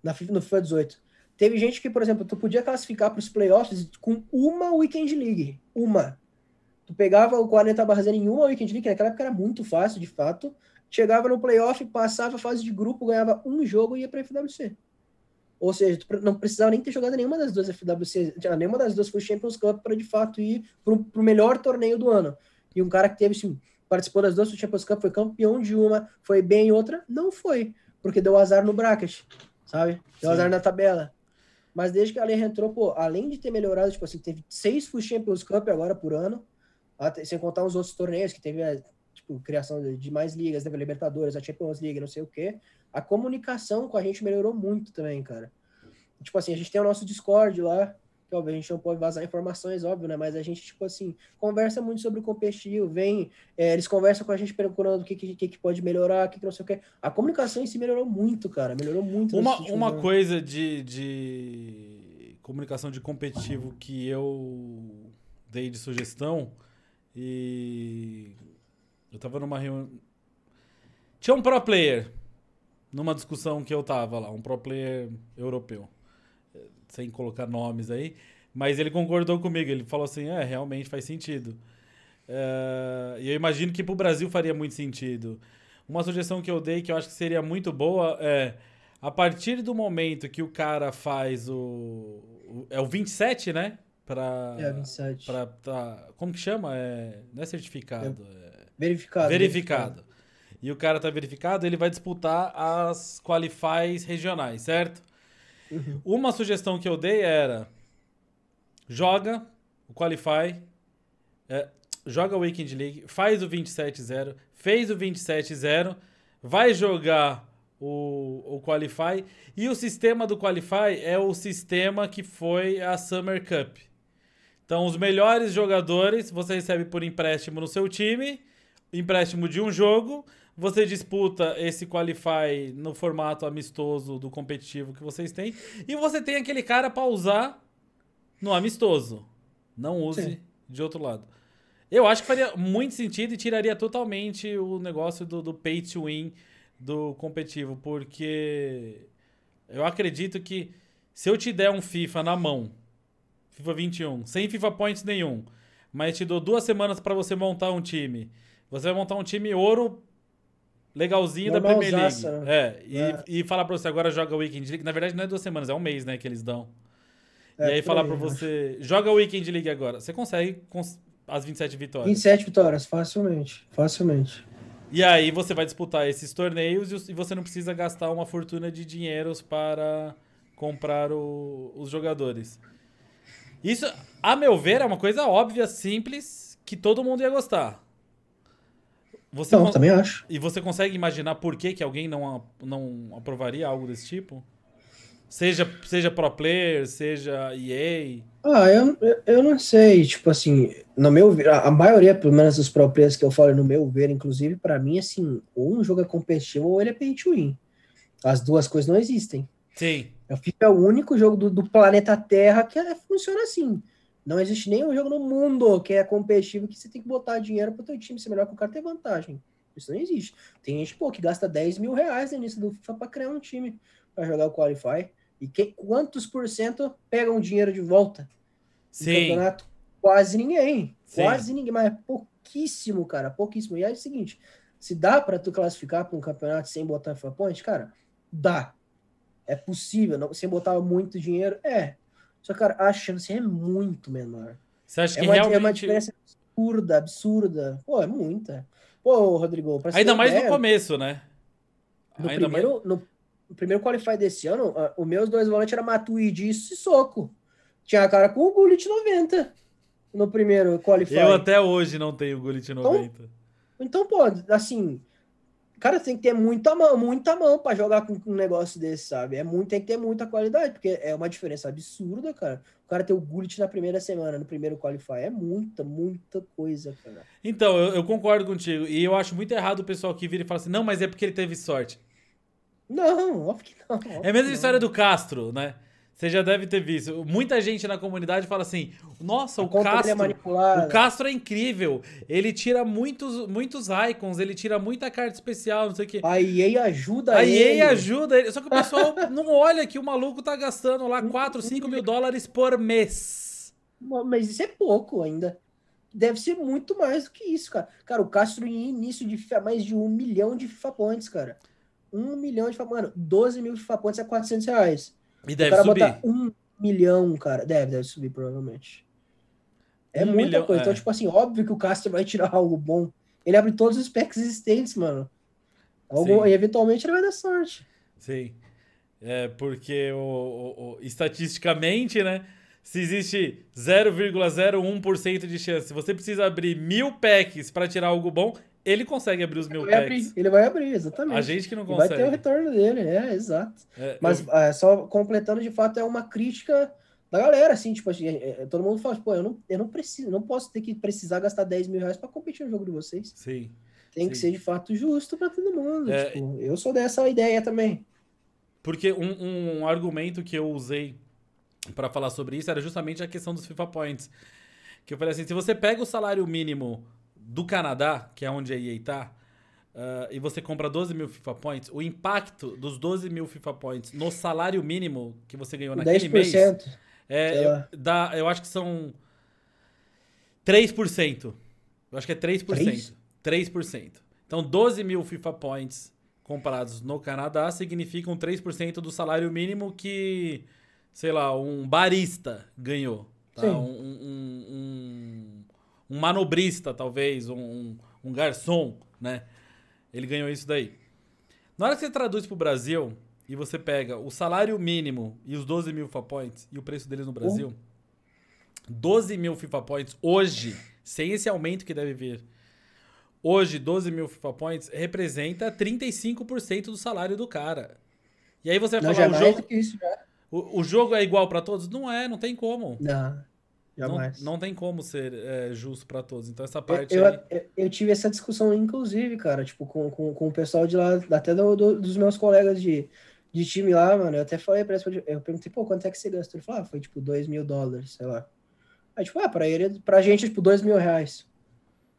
B: na no FIFA 18. Teve gente que, por exemplo, tu podia classificar para os playoffs com uma Weekend League. Uma. Tu pegava o 40 barras em uma Weekend League, que naquela época era muito fácil, de fato. Chegava no playoff, passava a fase de grupo, ganhava um jogo e ia para FWC. Ou seja, tu não precisava nem ter jogado nenhuma das duas FWC, nenhuma das duas foi Champions Cup para de fato ir para o melhor torneio do ano. E um cara que teve, assim, participou das duas Champions Cup, foi campeão de uma, foi bem em outra, não foi, porque deu azar no bracket, sabe? Deu Sim. azar na tabela. Mas desde que a lei entrou, pô, além de ter melhorado, tipo assim, teve seis Full Champions Cup agora por ano, sem contar os outros torneios que teve a tipo, criação de mais ligas, teve a Libertadores, a Champions League, não sei o quê. A comunicação com a gente melhorou muito também, cara. Tipo assim, a gente tem o nosso Discord lá, que óbvio, a gente não pode vazar informações, óbvio, né? Mas a gente, tipo assim, conversa muito sobre o competitivo, vem, é, eles conversam com a gente procurando o que, que, que pode melhorar, o que, que não sei o que. A comunicação em si melhorou muito, cara. Melhorou muito.
A: Uma, uma coisa de, de comunicação de competitivo que eu dei de sugestão e eu tava numa reunião. Tinha um pro player numa discussão que eu tava lá, um pro player europeu sem colocar nomes aí, mas ele concordou comigo. Ele falou assim: é, realmente faz sentido. É, e eu imagino que para o Brasil faria muito sentido. Uma sugestão que eu dei que eu acho que seria muito boa é a partir do momento que o cara faz o. o é o 27, né? Pra,
B: é, 27.
A: Pra, tá, como que chama? É, não é certificado. É,
B: verificado,
A: verificado. Verificado. E o cara tá verificado, ele vai disputar as qualifies regionais, certo? Uhum. Uma sugestão que eu dei era: joga o Qualify, é, joga o Weekend League, faz o 27-0, fez o 27-0, vai jogar o, o Qualify. E o sistema do Qualify é o sistema que foi a Summer Cup. Então, os melhores jogadores você recebe por empréstimo no seu time, empréstimo de um jogo. Você disputa esse qualify no formato amistoso do competitivo que vocês têm. E você tem aquele cara para usar no amistoso. Não use Sim. de outro lado. Eu acho que faria muito sentido e tiraria totalmente o negócio do, do pay to win do competitivo. Porque eu acredito que se eu te der um FIFA na mão, FIFA 21, sem FIFA Points nenhum, mas te dou duas semanas para você montar um time. Você vai montar um time ouro legalzinho da Premier League. Né? É, e, é. e falar pra você agora joga o Weekend League. Na verdade, não é duas semanas, é um mês, né, que eles dão. É, e aí falar aí, pra você, acho. joga o Weekend League agora. Você consegue com as 27 vitórias.
B: 27 vitórias, facilmente. Facilmente.
A: E aí você vai disputar esses torneios e você não precisa gastar uma fortuna de dinheiros para comprar o, os jogadores. Isso, a meu ver, é uma coisa óbvia, simples, que todo mundo ia gostar.
B: Você não, também acho.
A: E você consegue imaginar por que, que alguém não, não aprovaria algo desse tipo? Seja, seja pro player, seja EA.
B: Ah, eu, eu não sei. Tipo assim, no meu ver, a maioria, pelo menos dos pro players que eu falo, no meu ver, inclusive, para mim, assim, ou um jogo é competitivo ou ele é pay to win. As duas coisas não existem.
A: Sim.
B: O FIFA é o único jogo do, do planeta Terra que é, funciona assim. Não existe nenhum jogo no mundo que é competitivo que você tem que botar dinheiro para o teu time ser melhor que o cara ter vantagem. Isso não existe. Tem gente, pô, que gasta 10 mil reais no início do FIFA para criar um time para jogar o Qualify. E que, quantos por cento pegam dinheiro de volta?
A: Sim. campeonato?
B: Quase ninguém. Sim. Quase ninguém, mas é pouquíssimo, cara. Pouquíssimo. E aí é o seguinte: se dá para tu classificar para um campeonato sem botar FIFA Point, cara, dá. É possível, não, sem botar muito dinheiro? É. Só que, cara, a chance é muito menor.
A: Você acha
B: é
A: que
B: uma,
A: realmente...
B: É uma diferença absurda, absurda. Pô, é muita. Pô, Rodrigo...
A: Ainda mais ideia, no começo, né?
B: No Ainda primeiro, mais... no, no, primeiro Qualify desse ano, os meus dois volantes eram Matuidi e Sissoko. Tinha a cara com o Gullit 90 no primeiro Qualify.
A: Eu até hoje não tenho o Gullit 90.
B: Então, então, pô, assim, Cara, tem que ter muita mão, muita mão para jogar com, um negócio desse, sabe? É muito, tem que ter muita qualidade, porque é uma diferença absurda, cara. O cara ter o Gullit na primeira semana, no primeiro qualify, é muita, muita coisa, cara.
A: Então, eu, eu, concordo contigo. E eu acho muito errado o pessoal que vira e fala assim, não, mas é porque ele teve sorte.
B: Não, óbvio que não.
A: é a mesma história do Castro, né? Você já deve ter visto. Muita gente na comunidade fala assim: Nossa, a o é Castro. É o Castro é incrível. Ele tira muitos, muitos icons, ele tira muita carta especial, não sei o quê.
B: A EA ajuda
A: a ele. A EA ajuda ele. Só que o pessoal não olha que o maluco tá gastando lá 4, 5 mil dólares por mês.
B: Mas isso é pouco ainda. Deve ser muito mais do que isso, cara. Cara, o Castro em início de FIFA, mais de um milhão de FIFA Points, cara. Um milhão de FIFA Mano, 12 mil FIFA Points é 400 reais.
A: E deve o cara subir. botar
B: um milhão, cara. Deve, deve subir, provavelmente. É um muita milhão, coisa. Então, é. Então, tipo assim, óbvio que o Castro vai tirar algo bom. Ele abre todos os packs existentes, mano. Algo, e eventualmente ele vai dar sorte.
A: Sim. É, porque o, o, o estatisticamente, né? Se existe 0,01% de chance, você precisa abrir mil packs para tirar algo bom, ele consegue abrir os mil packs.
B: Abrir, ele vai abrir, exatamente.
A: A gente que não consegue.
B: vai ter o retorno dele, é, exato. É, Mas eu... é, só completando, de fato, é uma crítica da galera, assim, tipo assim, é, é, todo mundo fala, pô, eu não, eu não preciso, não posso ter que precisar gastar 10 mil reais pra competir no jogo de vocês.
A: Sim.
B: Tem
A: sim.
B: que ser de fato justo pra todo mundo.
A: É,
B: tipo, eu sou dessa ideia também.
A: Porque um, um argumento que eu usei para falar sobre isso era justamente a questão dos FIFA Points. Que eu falei assim, se você pega o salário mínimo do Canadá, que é onde a EA tá, uh, e você compra 12 mil FIFA Points, o impacto dos 12 mil FIFA Points no salário mínimo que você ganhou naquele 10%. mês... É, eu, dá, eu acho que são 3%. Eu acho que é 3%. 3%. 3%. Então, 12 mil FIFA Points comprados no Canadá significam 3% do salário mínimo que, sei lá, um barista ganhou. Tá? Um, um, um, um, manobrista, talvez, um, um garçom, né? Ele ganhou isso daí. Na hora que você traduz para o Brasil, e você pega o salário mínimo e os 12 mil FIFA Points e o preço deles no Brasil, uhum. 12 mil FIFA Points hoje, sem esse aumento que deve vir, hoje 12 mil FIFA Points representa 35% do salário do cara. E aí você vai falar,
B: não,
A: o jogo,
B: isso,
A: o, o, jogo é igual para todos? Não é, não tem como.
B: Não. Jamais.
A: Não, não tem como ser é, justo para todos. Então, essa parte.
B: Eu,
A: aí...
B: eu, eu, tive essa discussão, inclusive, cara, tipo, com, com, com o pessoal de lá, até do, do, dos meus colegas de, de time lá, mano, eu até falei pra ele, eu perguntei, pô, quanto é que você gastou? Ele falou, ah, foi tipo 2 mil dólares, sei lá. Aí, tipo, ah, pra ele, pra gente, tipo, 2 mil reais.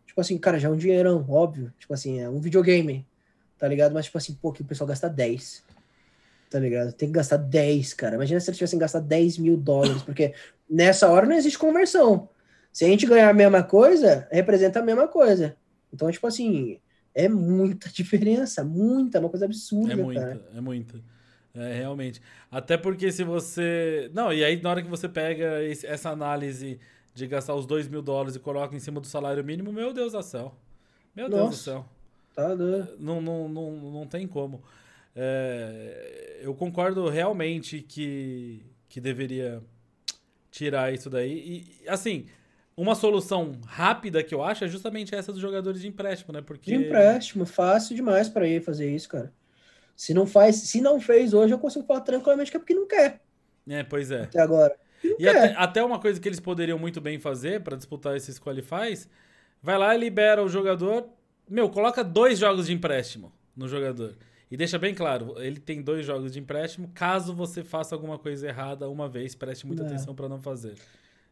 B: Tipo assim, cara, já é um dinheirão, óbvio. Tipo assim, é um videogame, tá ligado? Mas, tipo assim, pô, que o pessoal gasta 10. Tá ligado? Tem que gastar 10, cara. Imagina se eles tivessem gastado 10 mil dólares, porque nessa hora não existe conversão. Se a gente ganhar a mesma coisa, representa a mesma coisa. Então, tipo assim, é muita diferença, muita, uma coisa absurda,
A: é muita,
B: cara.
A: É muita. É, realmente. Até porque se você. Não, e aí na hora que você pega esse, essa análise de gastar os 2 mil dólares e coloca em cima do salário mínimo, meu Deus do céu. Meu Nossa, Deus do céu.
B: Tá doido.
A: Não, não, não, não tem como. É, eu concordo realmente que, que deveria tirar isso daí. E, assim, uma solução rápida que eu acho é justamente essa dos jogadores de empréstimo, né? Porque...
B: De empréstimo, fácil demais para ele fazer isso, cara. Se não faz, se não fez hoje, eu consigo falar tranquilamente que é porque não quer.
A: É, pois é.
B: Até agora.
A: E até, até, uma coisa que eles poderiam muito bem fazer para disputar esses qualifies, vai lá e libera o jogador. Meu, coloca dois jogos de empréstimo no jogador. E deixa bem claro, ele tem dois jogos de empréstimo. Caso você faça alguma coisa errada uma vez, preste muita atenção para não fazer.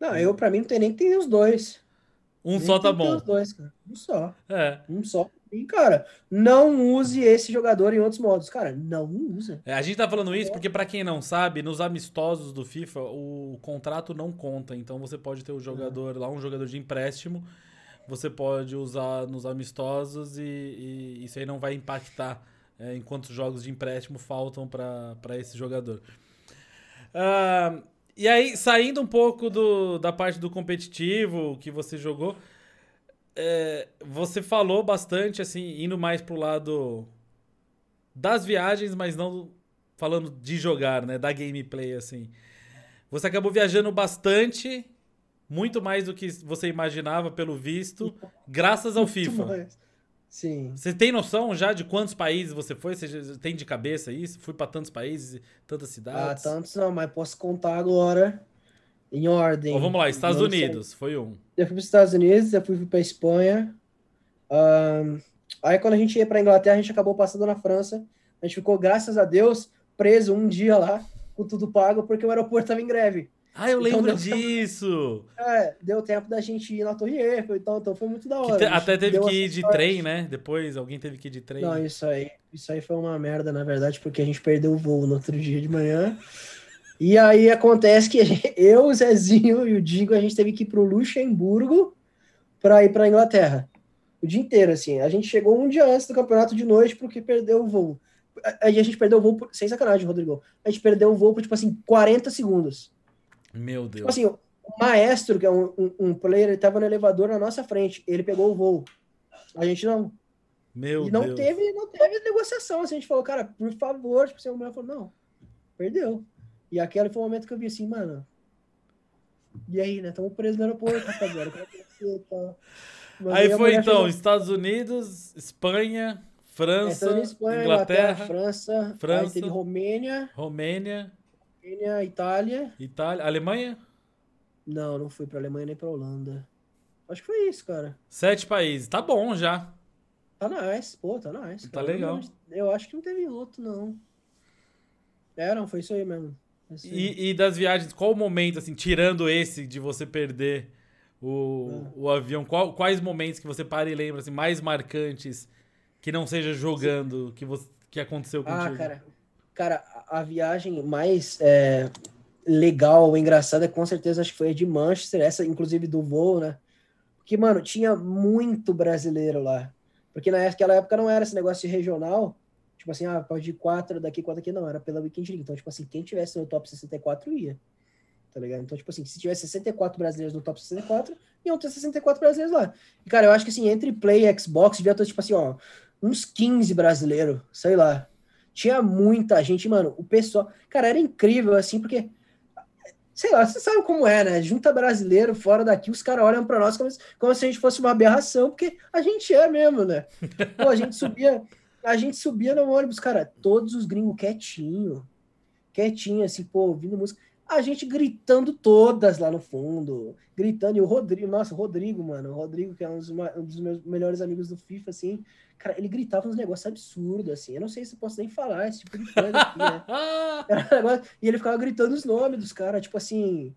B: Não, eu para mim não tem nem que ter os dois.
A: Um nem só tá bom.
B: Os dois, cara. Um só.
A: É.
B: Um só. E, cara, não use esse jogador em outros modos. Cara, não usa.
A: É, a gente tá falando isso porque, para quem não sabe, nos amistosos do FIFA, o contrato não conta. Então você pode ter o jogador lá, um jogador de empréstimo. Você pode usar nos amistosos e, e isso aí não vai impactar é, enquanto jogos de empréstimo faltam para esse jogador. Uh, e aí, saindo um pouco do, da parte do competitivo que você jogou, é, você falou bastante, assim, indo mais pro lado das viagens, mas não falando de jogar, né? Da gameplay, assim. Você acabou viajando bastante, muito mais do que você imaginava, pelo visto, graças ao FIFA. Mais.
B: Sim.
A: Você tem noção já de quantos países você foi? Você tem de cabeça isso? Fui para tantos países, tantas ah, cidades?
B: Ah, tantos não, mas posso contar agora em ordem.
A: vamos lá, Estados Unidos, foi um.
B: Eu fui para os Estados Unidos, eu fui para Espanha. Um, aí quando a gente ia para Inglaterra, a gente acabou passando na França. A gente ficou, graças a Deus, preso um dia lá, com tudo pago, porque o aeroporto estava em greve.
A: Ah, eu então, lembro disso!
B: Tempo, é, deu tempo da gente ir na Torre Eiffel, então, então foi muito da hora. Te,
A: até teve que ir de sorte. trem, né? Depois alguém teve que ir de trem.
B: Não, isso aí, isso aí foi uma merda, na verdade, porque a gente perdeu o voo no outro dia de manhã. E aí acontece que gente, eu, o Zezinho e o Digo, a gente teve que ir pro Luxemburgo para ir para Inglaterra. O dia inteiro, assim. A gente chegou um dia antes do campeonato de noite porque perdeu o voo. Aí a gente perdeu o voo, por, sem sacanagem, Rodrigo. A gente perdeu o voo por, tipo assim, 40 segundos.
A: Meu Deus.
B: Tipo assim, o maestro, que é um, um, um player, ele tava no elevador na nossa frente. Ele pegou o voo. A gente não.
A: Meu
B: e não
A: Deus.
B: teve, não teve negociação. Assim, a gente falou, cara, por favor, tipo, assim, a mulher falou, não, perdeu. E aquele foi o momento que eu vi assim, mano. E aí, né? Estamos presos no aeroporto, rapaziada. Como é que tá?
A: Aí foi então, chegou... Estados Unidos, Espanha, França, é, Espanha, Inglaterra,
B: Inglaterra, França,
A: França
B: teve Romênia.
A: Romênia.
B: Itália.
A: Itália. Alemanha?
B: Não, não fui pra Alemanha nem pra Holanda. Acho que foi isso, cara.
A: Sete países. Tá bom já.
B: Tá nice, pô, tá nice.
A: Tá cara. legal.
B: Eu, acho que não teve outro, não. É, não, foi isso aí mesmo.
A: E, e, das viagens, qual o momento, assim, tirando esse de você perder o, ah. o avião, qual, quais momentos que você para e lembra, assim, mais marcantes, que não seja jogando, que, você, que aconteceu ah, contigo?
B: Ah, cara, cara a viagem mais é, legal engraçada, com certeza, acho que foi a de Manchester, essa, inclusive, do voo, né? Porque, mano, tinha muito brasileiro lá. Porque naquela época não era esse negócio regional, tipo assim, ah, pode ir quatro daqui, quatro aqui, não, era pela Weekend League. Então, tipo assim, quem tivesse no top 64 ia. Tá ligado? Então, tipo assim, se tivesse 64 brasileiros no top 64, iam ter 64 brasileiros lá. E, cara, eu acho que assim, entre Play e Xbox, devia ter, tipo assim, ó, uns 15 brasileiros, sei lá. Tinha muita gente, mano. O pessoal. Cara, era incrível, assim, porque sei lá, você sabe como é, né? Junta brasileiro fora daqui, os caras olham para nós como, como, se a gente fosse uma aberração, porque a gente é mesmo, né? Pô, a gente subia, a gente subia no ônibus, cara, todos os gringos quietinho, quietinho, assim, pô, ouvindo música. A gente gritando todas lá no fundo, gritando. E o Rodrigo, nossa, o Rodrigo, mano, o Rodrigo, que é um dos, um dos meus melhores amigos do FIFA, assim, Cara, ele gritava uns negócios absurdos, assim. Eu não sei se eu posso nem falar esse tipo de coisa aqui, né? e ele ficava gritando os nomes dos caras, tipo assim.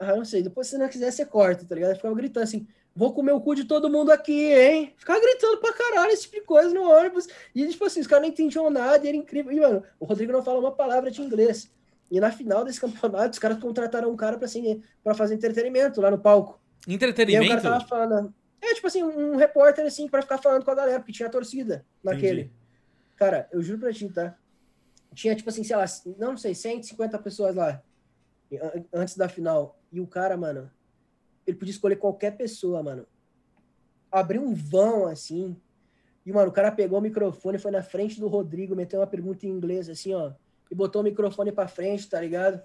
B: Ah, não sei. Depois, se não quiser, você corta, tá ligado? Ele ficava gritando assim: vou comer o cu de todo mundo aqui, hein? Ficava gritando pra caralho esse tipo de coisa no ônibus. E, tipo assim, os caras não entendiam nada, e era incrível. E, mano, o Rodrigo não fala uma palavra de inglês. E na final desse campeonato, os caras contrataram um cara pra, assim, pra fazer entretenimento lá no palco.
A: Entretenimento? E
B: aí o cara tava falando. É, tipo assim, um repórter, assim, para ficar falando com a galera, porque tinha torcida naquele. Entendi. Cara, eu juro pra ti, tá? Tinha, tipo assim, sei lá, não sei, 150 pessoas lá, antes da final. E o cara, mano, ele podia escolher qualquer pessoa, mano. Abriu um vão, assim, e, mano, o cara pegou o microfone, foi na frente do Rodrigo, meteu uma pergunta em inglês, assim, ó, e botou o microfone pra frente, tá ligado?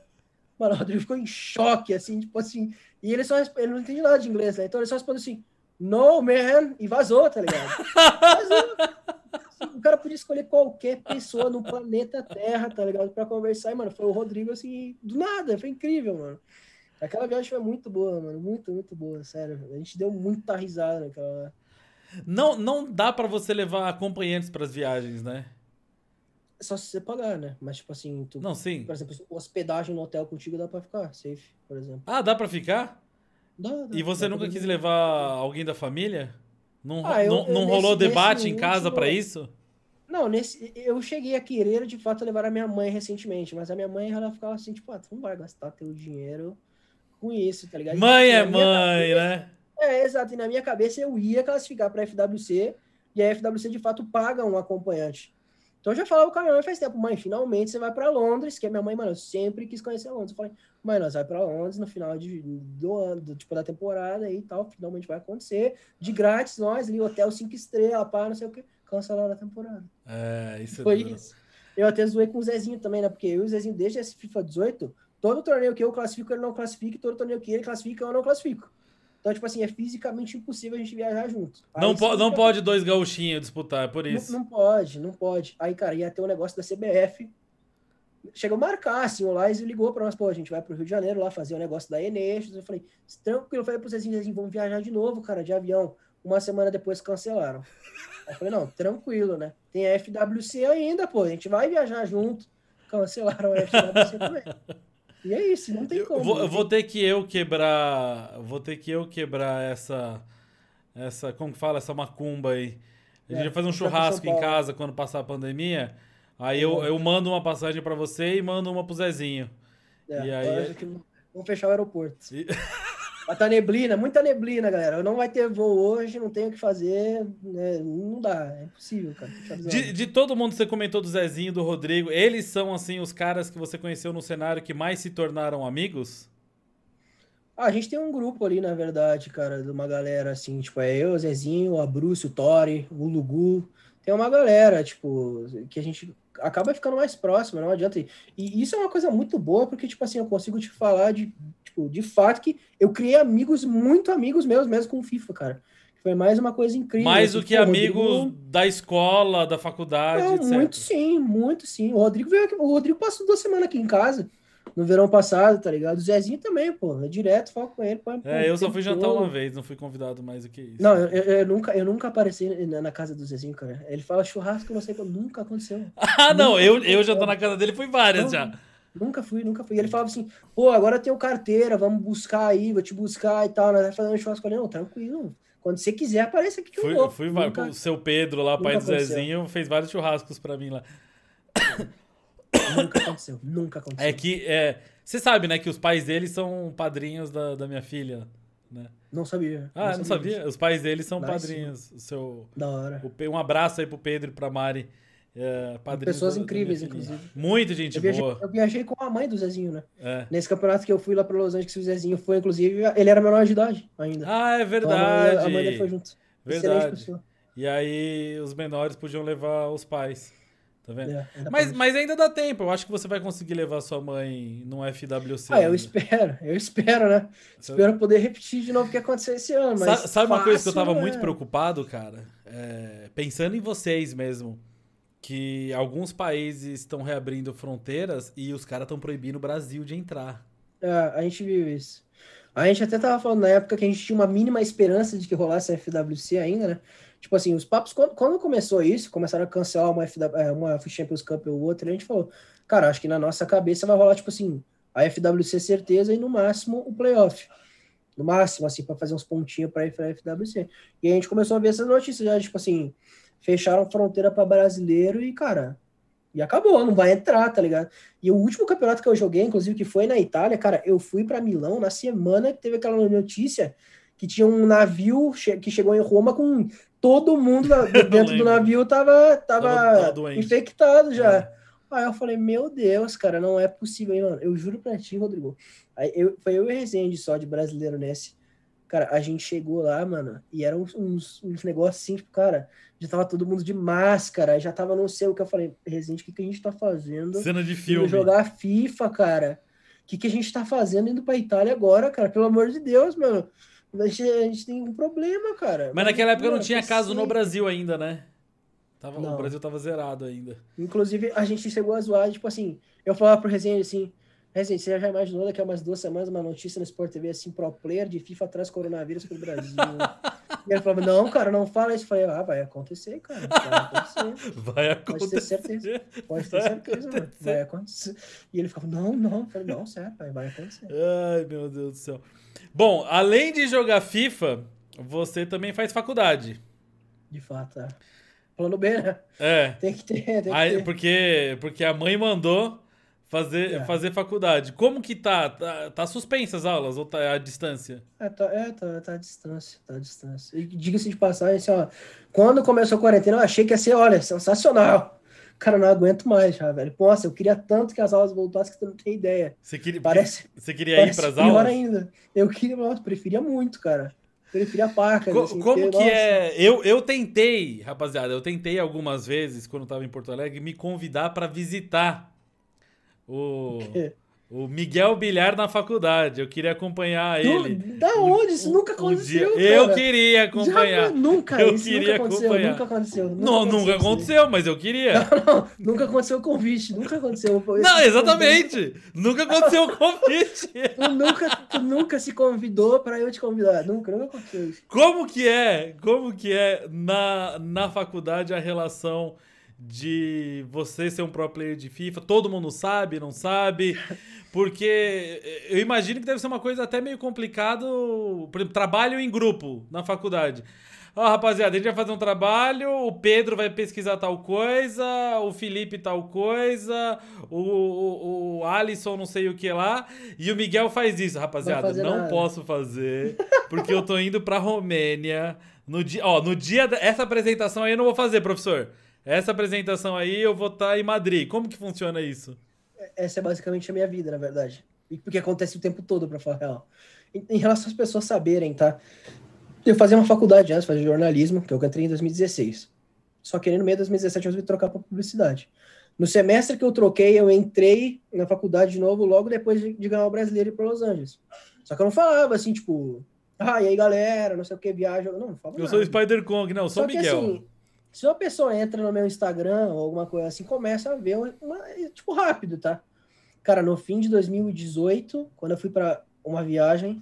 B: Mano, o Rodrigo ficou em choque, assim, tipo assim, e ele só, ele não entende nada de inglês, né? Então ele só respondeu assim, no, man, e vazou, tá ligado? Vazou. o cara podia escolher qualquer pessoa no planeta Terra, tá ligado? Pra conversar, e, mano, foi o Rodrigo, assim, do nada, foi incrível, mano. Aquela viagem foi muito boa, mano, muito, muito boa, sério. A gente deu muita risada naquela.
A: Não, não dá para você levar acompanhantes para as viagens, né?
B: Só se você pagar, né? Mas, tipo assim, tu,
A: não, sim.
B: por exemplo, hospedagem no hotel contigo dá pra ficar, safe, por exemplo.
A: Ah, dá pra ficar? Dá, dá, e você nunca quis levar alguém da família? Não, ah, eu, não, não eu, rolou nesse, debate nesse em casa para isso?
B: Não, nesse, eu cheguei a querer de fato levar a minha mãe recentemente, mas a minha mãe ela ficava assim, tipo, ah, tu não vai gastar teu dinheiro com isso, tá ligado?
A: Mãe é mãe, cabeça, né?
B: É, exato. E na minha cabeça eu ia classificar para FWC e a FWC de fato paga um acompanhante. Então eu já falava com a minha mãe faz tempo, mãe, finalmente você vai para Londres, que a minha mãe, mano, eu sempre quis conhecer Londres. Eu falei, mãe, nós vai para Londres no final de, do ano, do, tipo, da temporada e tal, finalmente vai acontecer. De grátis, nós ali, hotel cinco estrelas, pá, não sei o que, cancelaram a temporada.
A: É, isso
B: Foi é isso. Eu até zoei com o Zezinho também, né? Porque eu e o Zezinho, desde esse FIFA 18, todo torneio que eu classifico, ele não classifica, e todo torneio que ele classifica, eu não classifico. Então, tipo assim, é fisicamente impossível a gente viajar junto.
A: não, po não pode dois gauchinhos disputar, é por isso.
B: Não, não, pode, não pode. Aí, cara, ia ter um negócio da CBF. Chegou a marcar, assim, o Lais ligou pra nós, pô, a gente vai pro Rio de Janeiro lá fazer o um negócio da Enes. Eu falei, tranquilo, eu falei pro Zezinho, assim, vamos viajar de novo, cara, de avião. Uma semana depois cancelaram. Aí eu falei, não, tranquilo, né? Tem a FWC ainda, pô, a gente vai viajar junto. Cancelaram a FWC também. E é isso, não tem como.
A: Eu vou, vou ter que eu quebrar. Vou ter que eu quebrar essa. Essa. Como que fala? Essa macumba aí. A gente é, vai fazer um churrasco em casa quando passar a pandemia. Aí eu, eu mando uma passagem para você e mando uma pro Zezinho.
B: É, e aí... Vamos fechar o aeroporto. E... Mas tá neblina, muita neblina, galera. Não vai ter voo hoje, não tem o que fazer. Né? Não dá, é impossível, cara.
A: De, de, todo mundo que você comentou do Zezinho, do Rodrigo, eles são, assim, os caras que você conheceu no cenário que mais se tornaram amigos?
B: Ah, a gente tem um grupo ali, na verdade, cara, de uma galera, assim, tipo, é eu, o Zezinho, o Abrúcio, o Tori, o Lugu. Tem uma galera, tipo, que a gente acaba ficando mais próximo, não adianta. E isso é uma coisa muito boa, porque, tipo assim, eu consigo te falar de, tipo, de fato que eu criei amigos, muito amigos meus mesmo com o FIFA, cara. Foi mais uma coisa incrível.
A: Mais do que amigos Rodrigo... da escola, da faculdade,
B: não,
A: etc.
B: Muito sim, muito sim. O Rodrigo veio aqui, o Rodrigo passou duas semanas aqui em casa. No verão passado, tá ligado? O Zezinho também, pô. É direto, falo com ele. Pô,
A: é, eu só fui jantar todo. uma vez, não fui convidado mais do que isso.
B: Não, eu, eu, nunca, eu nunca apareci na, casa do Zezinho, cara. Ele fala churrasco, eu não sei, nunca aconteceu.
A: ah, não, eu, eu já tô na casa dele, fui várias não, já.
B: Nunca fui, nunca fui. E ele falava assim, pô, agora eu tenho carteira, vamos buscar aí, vou te buscar e tal. Nós vamos fazer um churrasco ali. Não, tranquilo. Quando você quiser, aparece aqui que
A: fui,
B: eu vou.
A: Fui, nunca, o seu Pedro lá, pai do Zezinho, fez vários churrascos pra mim lá.
B: Nunca aconteceu, nunca aconteceu.
A: É que, é, você sabe, né, que os pais dele são padrinhos da, da minha filha, né?
B: Não sabia.
A: Ah, não, não sabia? sabia? Os pais dele são padrinhos. O seu,
B: da hora.
A: O, um abraço aí pro Pedro e pra Mari. É,
B: Pessoas da, incríveis, da inclusive.
A: Muito gente
B: eu viajei,
A: boa.
B: Eu viajei com a mãe do Zezinho, né? É. Nesse campeonato que eu fui lá para Los Angeles, que o Zezinho foi, inclusive, ele era menor de idade ainda.
A: Ah, é verdade. Então,
B: a, mãe, a mãe dele foi junto.
A: Verdade. E aí os menores podiam levar os pais. Tá vendo? É, mas, mas ainda dá tempo. Eu acho que você vai conseguir levar sua mãe no FWC.
B: Ah, eu espero. Eu espero, né? Você... Espero poder repetir de novo o que aconteceu esse ano. Mas
A: sabe, sabe uma coisa que eu tava é. muito preocupado, cara? É, pensando em vocês mesmo. Que alguns países estão reabrindo fronteiras e os caras estão proibindo o Brasil de entrar.
B: É, a gente viu isso. A gente até tava falando na época que a gente tinha uma mínima esperança de que rolasse a FWC ainda, né? Tipo assim, os papos, quando, quando começou isso, começaram a cancelar uma, FW, é, uma Champions Cup ou outra, a gente falou, cara, acho que na nossa cabeça vai rolar, tipo assim, a FWC certeza e no máximo o playoff. No máximo, assim, para fazer uns pontinhos para pra FWC. E a gente começou a ver essas notícias já, tipo assim, fecharam fronteira para brasileiro e, cara, e acabou, não vai entrar, tá ligado? E o último campeonato que eu joguei, inclusive, que foi na Itália, cara, eu fui para Milão na semana que teve aquela notícia que tinha um navio que chegou em Roma com todo mundo dentro do navio tava, tava, tava infectado já. É. Aí eu falei, meu Deus, cara, não é possível, hein, mano. Eu juro pra ti, Rodrigo. Aí eu, foi eu e Resende só de brasileiro nesse. Cara, a gente chegou lá, mano, e eram uns, uns, uns negócios assim, tipo, cara, já tava todo mundo de máscara, já tava não sei o que eu falei, Resident, o que, que a gente tá fazendo?
A: Cena de filme.
B: Jogar FIFA, cara. O que, que a gente tá fazendo indo pra Itália agora, cara? Pelo amor de Deus, mano. A gente, a gente tem um problema, cara.
A: Mas naquela época não tinha caso no Brasil ainda, né? Tava, o Brasil tava zerado ainda.
B: Inclusive, a gente chegou a zoar, tipo assim, eu falava pro Resident assim, Resident, você já imaginou daqui a umas duas semanas uma notícia no Sport TV assim, pro player de FIFA traz coronavírus pro Brasil? E ele falava, não, cara, não fala isso. Eu falei, ah, vai acontecer, cara. Vai acontecer.
A: Vai acontecer.
B: Pode ter certeza. Pode ter certeza, vai mano. Vai acontecer. E ele ficava, não, não. Eu falei, não, certo, vai, vai acontecer.
A: Ai, meu Deus do céu. Bom, além de jogar FIFA, você também faz faculdade.
B: De fato, é. Plano B, né?
A: É.
B: Tem que ter, tem que
A: Aí,
B: ter.
A: Porque, porque a mãe mandou fazer, é. fazer faculdade. Como que tá? tá? Tá suspensas as aulas ou tá à distância?
B: É, tá, é, tá, tá à distância, tá à distância. Diga-se de passagem, assim, ó, quando começou a quarentena, eu achei que ia ser, olha, sensacional. Cara, não aguento mais já, velho. Nossa, eu queria tanto que as aulas voltassem que você não tem ideia.
A: Você queria,
B: parece,
A: você queria parece ir para as aulas?
B: Ainda. Eu queria, nossa, preferia muito, cara. Preferia pacas.
A: Co assim, como que nossa. é? Eu, eu tentei, rapaziada, eu tentei algumas vezes, quando eu tava em Porto Alegre, me convidar para visitar o, o Miguel Bilhar na faculdade. Eu queria acompanhar ele.
B: Da onde? Isso nunca aconteceu. Um
A: eu queria acompanhar.
B: Já, nunca, eu queria nunca aconteceu, acompanhar. Nunca aconteceu. Nunca
A: não,
B: aconteceu,
A: nunca aconteceu, mas eu queria.
B: Não, não, nunca aconteceu o convite. Nunca aconteceu.
A: Não, exatamente. nunca aconteceu o convite.
B: tu, nunca, tu nunca se convidou para eu te convidar. Nunca, nunca aconteceu isso.
A: Como que é? Como que é na, na faculdade a relação de você ser um pro player de FIFA. Todo mundo sabe, não sabe. Porque eu imagino que deve ser uma coisa até meio complicado. Por exemplo, trabalho em grupo na faculdade. Ó, oh, rapaziada, a gente vai fazer um trabalho, o Pedro vai pesquisar tal coisa, o Felipe tal coisa, o, o, o Alisson não sei o que lá, e o Miguel faz isso. Rapaziada, não nada. posso fazer, porque eu tô indo pra Romênia. No dia, ó, no dia dessa apresentação aí eu não vou fazer, professor. Essa apresentação aí eu vou estar tá em Madrid. Como que funciona isso?
B: Essa é basicamente a minha vida, na verdade. E porque acontece o tempo todo, para falar real. Em, relação às pessoas saberem, tá? Eu fazia uma faculdade antes, fazia jornalismo, que eu entrei em 2016. Só que no meio de 2017 eu resolvi trocar para publicidade. No semestre que eu troquei, eu entrei na faculdade de novo logo depois de, de ganhar o brasileiro e ir para Los Angeles. Só que eu não falava assim, tipo, ah, e aí galera, não sei o que, viaja. Não, não falava
A: Eu nada. sou Spider Kong, não, sou Só Miguel. Que, assim,
B: se uma pessoa entra no meu Instagram ou alguma coisa assim, começa a ver uma, tipo rápido, tá? Cara, no fim de 2018, quando eu fui para uma viagem,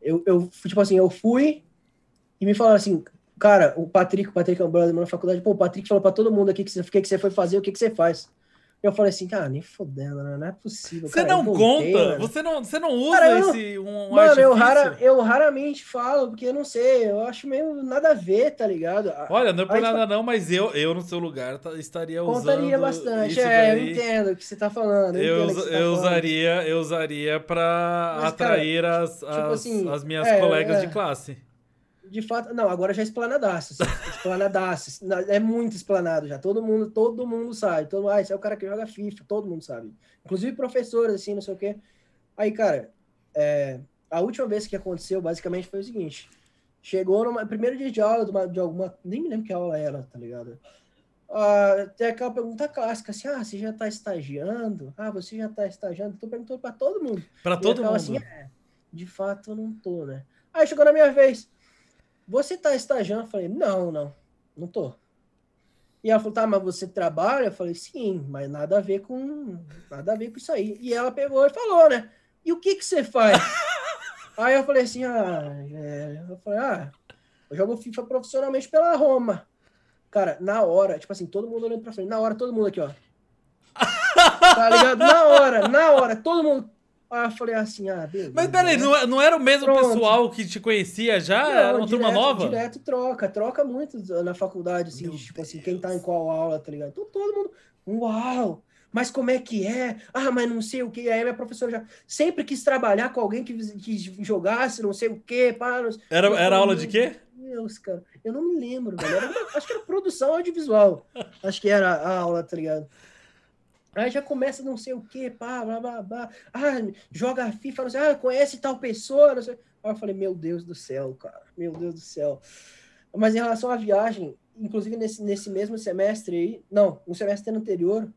B: eu, tipo assim, eu fui e me falaram assim, cara, o Patrick, o Patrick é um brother na faculdade, pô, o Patrick falou para todo mundo aqui que você, que, que você foi fazer, o que, que você faz. Eu falei assim, cara, nem fodendo, né? não é possível.
A: Você
B: cara,
A: não conta? Mano. Você não, você não usa
B: cara,
A: esse um,
B: Mano, eu, rara, eu raramente falo, porque eu não sei, eu acho meio nada a ver, tá ligado?
A: Olha, não é por nada não, mas eu, eu no seu lugar tá, estaria usando. Contaria
B: bastante, é, daí. eu entendo o que você tá falando.
A: Eu, eu, tá eu usaria, eu usaria pra mas, atrair cara, as, tipo as, assim, as minhas é, colegas é. de classe
B: de fato, não, agora já é esplanadaço. Esplanadaço. É muito esplanado já. Todo mundo, todo mundo sabe. Todo, ah, esse é o cara que joga FIFA, todo mundo sabe. Inclusive professores, assim, não sei o quê. Aí, cara, é, a última vez que aconteceu, basicamente, foi o seguinte. Chegou no primeiro dia de aula de, uma, de alguma. Nem me lembro que aula era, tá ligado? Ah, tem aquela pergunta clássica assim: ah, você já tá estagiando? Ah, você já tá estagiando? Tô perguntando para todo mundo.
A: Para todo mundo. Assim,
B: é, de fato, eu não tô, né? Aí chegou na minha vez. Você tá estagiando? Eu falei, não, não, não tô. E ela falou, tá, mas você trabalha? Eu falei, sim, mas nada a ver com nada a ver com isso aí. E ela pegou e falou, né? E o que que você faz? aí eu falei assim, ah, é... eu falei, ah, eu jogo FIFA profissionalmente pela Roma. Cara, na hora, tipo assim, todo mundo olhando pra frente, na hora, todo mundo aqui, ó. tá ligado? Na hora, na hora, todo mundo Aí eu falei assim, ah, beleza.
A: Mas peraí, não, é, não era o mesmo Pronto. pessoal que te conhecia já? Não, era uma direto, turma nova?
B: Direto troca, troca muito na faculdade, assim, de, tipo assim, quem tá em qual aula, tá ligado? Então, todo mundo, uau! Mas como é que é? Ah, mas não sei o que. Aí minha professora já sempre quis trabalhar com alguém que, que jogasse, não sei o que. Pá, não...
A: Era, era aula de quê?
B: Deus, cara. Eu não me lembro, velho. Era, acho que era produção audiovisual. Acho que era a aula, tá ligado? Aí já começa não sei o que, pá, blá, blá, blá. Ah, joga FIFA, não sei, ah, conhece tal pessoa, não sei. Aí eu falei, meu Deus do céu, cara, meu Deus do céu. Mas em relação à viagem, inclusive nesse, nesse mesmo semestre aí, não, no semestre anterior,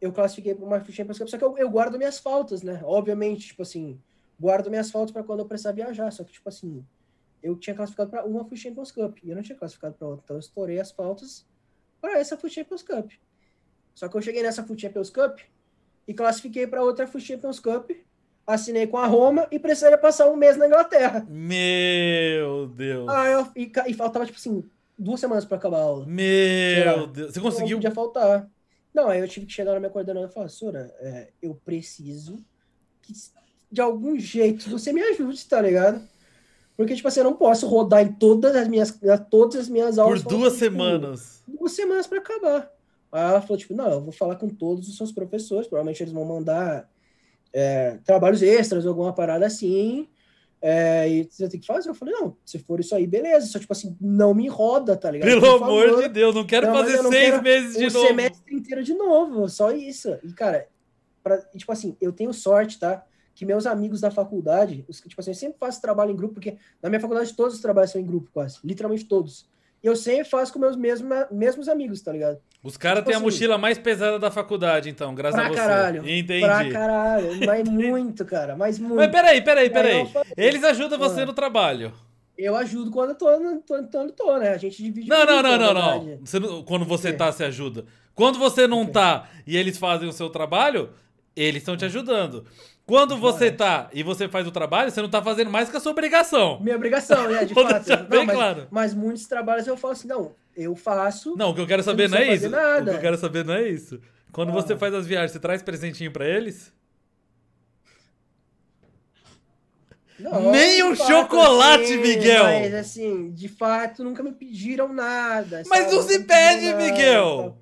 B: eu classifiquei para uma Champions Cup, só que eu, eu guardo minhas faltas, né? Obviamente, tipo assim, guardo minhas faltas para quando eu precisar viajar, só que, tipo assim, eu tinha classificado para uma Champions Cup e eu não tinha classificado para outra, então eu estourei as faltas para essa Champions Cup. Só que eu cheguei nessa Foot Champions Cup e classifiquei para outra Foot Champions Cup, assinei com a Roma e precisaria passar um mês na Inglaterra.
A: Meu Deus.
B: Ah, eu, e, e faltava, tipo assim, duas semanas para acabar a aula.
A: Meu Deus. Você conseguiu?
B: Não podia faltar. Não, aí eu tive que chegar na minha coordenadora e falar, Sora, é, eu preciso que de algum jeito você me ajude, tá ligado? Porque, tipo assim, eu não posso rodar em todas as minhas, todas as minhas aulas.
A: Por duas assim, semanas.
B: Duas semanas para acabar. Aí ela falou, tipo, não, eu vou falar com todos os seus professores, provavelmente eles vão mandar é, trabalhos extras, alguma parada assim, é, e você tem que fazer. Eu falei, não, se for isso aí, beleza. Só, tipo assim, não me roda, tá ligado?
A: Pelo amor de Deus, não quero não, fazer não seis meses de
B: um
A: novo.
B: semestre inteiro de novo, só isso. E, cara, pra, tipo assim, eu tenho sorte, tá? Que meus amigos da faculdade, os, tipo assim, eu sempre faço trabalho em grupo, porque na minha faculdade todos os trabalhos são em grupo, quase. Literalmente todos. E eu sempre faço com meus mesmos, mesmos amigos, tá ligado?
A: Os caras tipo têm assim, a mochila mais pesada da faculdade, então, graças a você.
B: Caralho, Entendi. Pra caralho. Mas muito, cara. Mas muito.
A: Mas peraí, peraí, peraí. Eles ajudam você ah. no trabalho.
B: Eu ajudo quando eu tô, tô, tô, tô, né? A gente divide.
A: Não, não, não, não, não. Você, quando você tá, você ajuda. Quando você não tá e eles fazem o seu trabalho, eles estão te ajudando. Quando você tá e você faz o trabalho, você não tá fazendo mais que a sua obrigação.
B: Minha obrigação, né? De fato. Não, bem mas, claro. mas muitos trabalhos eu falo assim, não, eu faço.
A: Não, o que eu quero saber não, não é isso. Nada. O que eu quero saber não é isso. Quando ah. você faz as viagens, você traz presentinho para eles? Não, Nem um chocolate, assim, Miguel!
B: Mas assim, de fato, nunca me pediram nada.
A: Mas não se pede, Miguel!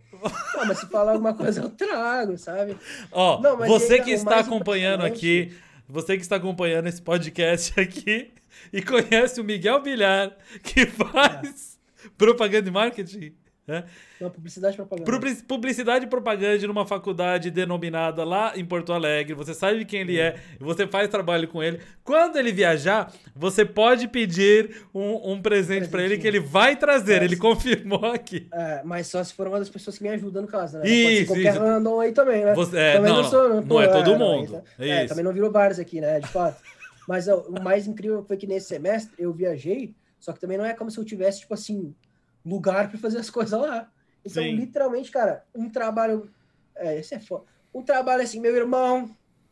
B: Não, mas se falar alguma coisa, eu trago, sabe?
A: Ó, não, você que está acompanhando aqui, você que está acompanhando esse podcast aqui e conhece o Miguel Bilhar, que faz é. propaganda e marketing,
B: né? Não, publicidade e propaganda.
A: Publicidade e propaganda numa faculdade denominada lá em Porto Alegre. Você sabe quem ele é, você faz trabalho com ele. Quando ele viajar, você pode pedir um, um presente para ele que ele vai trazer. É, ele confirmou aqui.
B: É, mas só se for uma das pessoas que me ajudam no caso, né?
A: Isso,
B: pode ser qualquer random aí também, né?
A: Você, é, também não, não, sou, não, não é todo mundo. Não,
B: é, também não virou vários aqui, né? De fato. Mas ó, o mais incrível foi que nesse semestre eu viajei, só que também não é como se eu tivesse, tipo assim, lugar para fazer as coisas lá. Então, Sim. literalmente, cara, um trabalho. É, esse é foda. Um trabalho assim, meu irmão,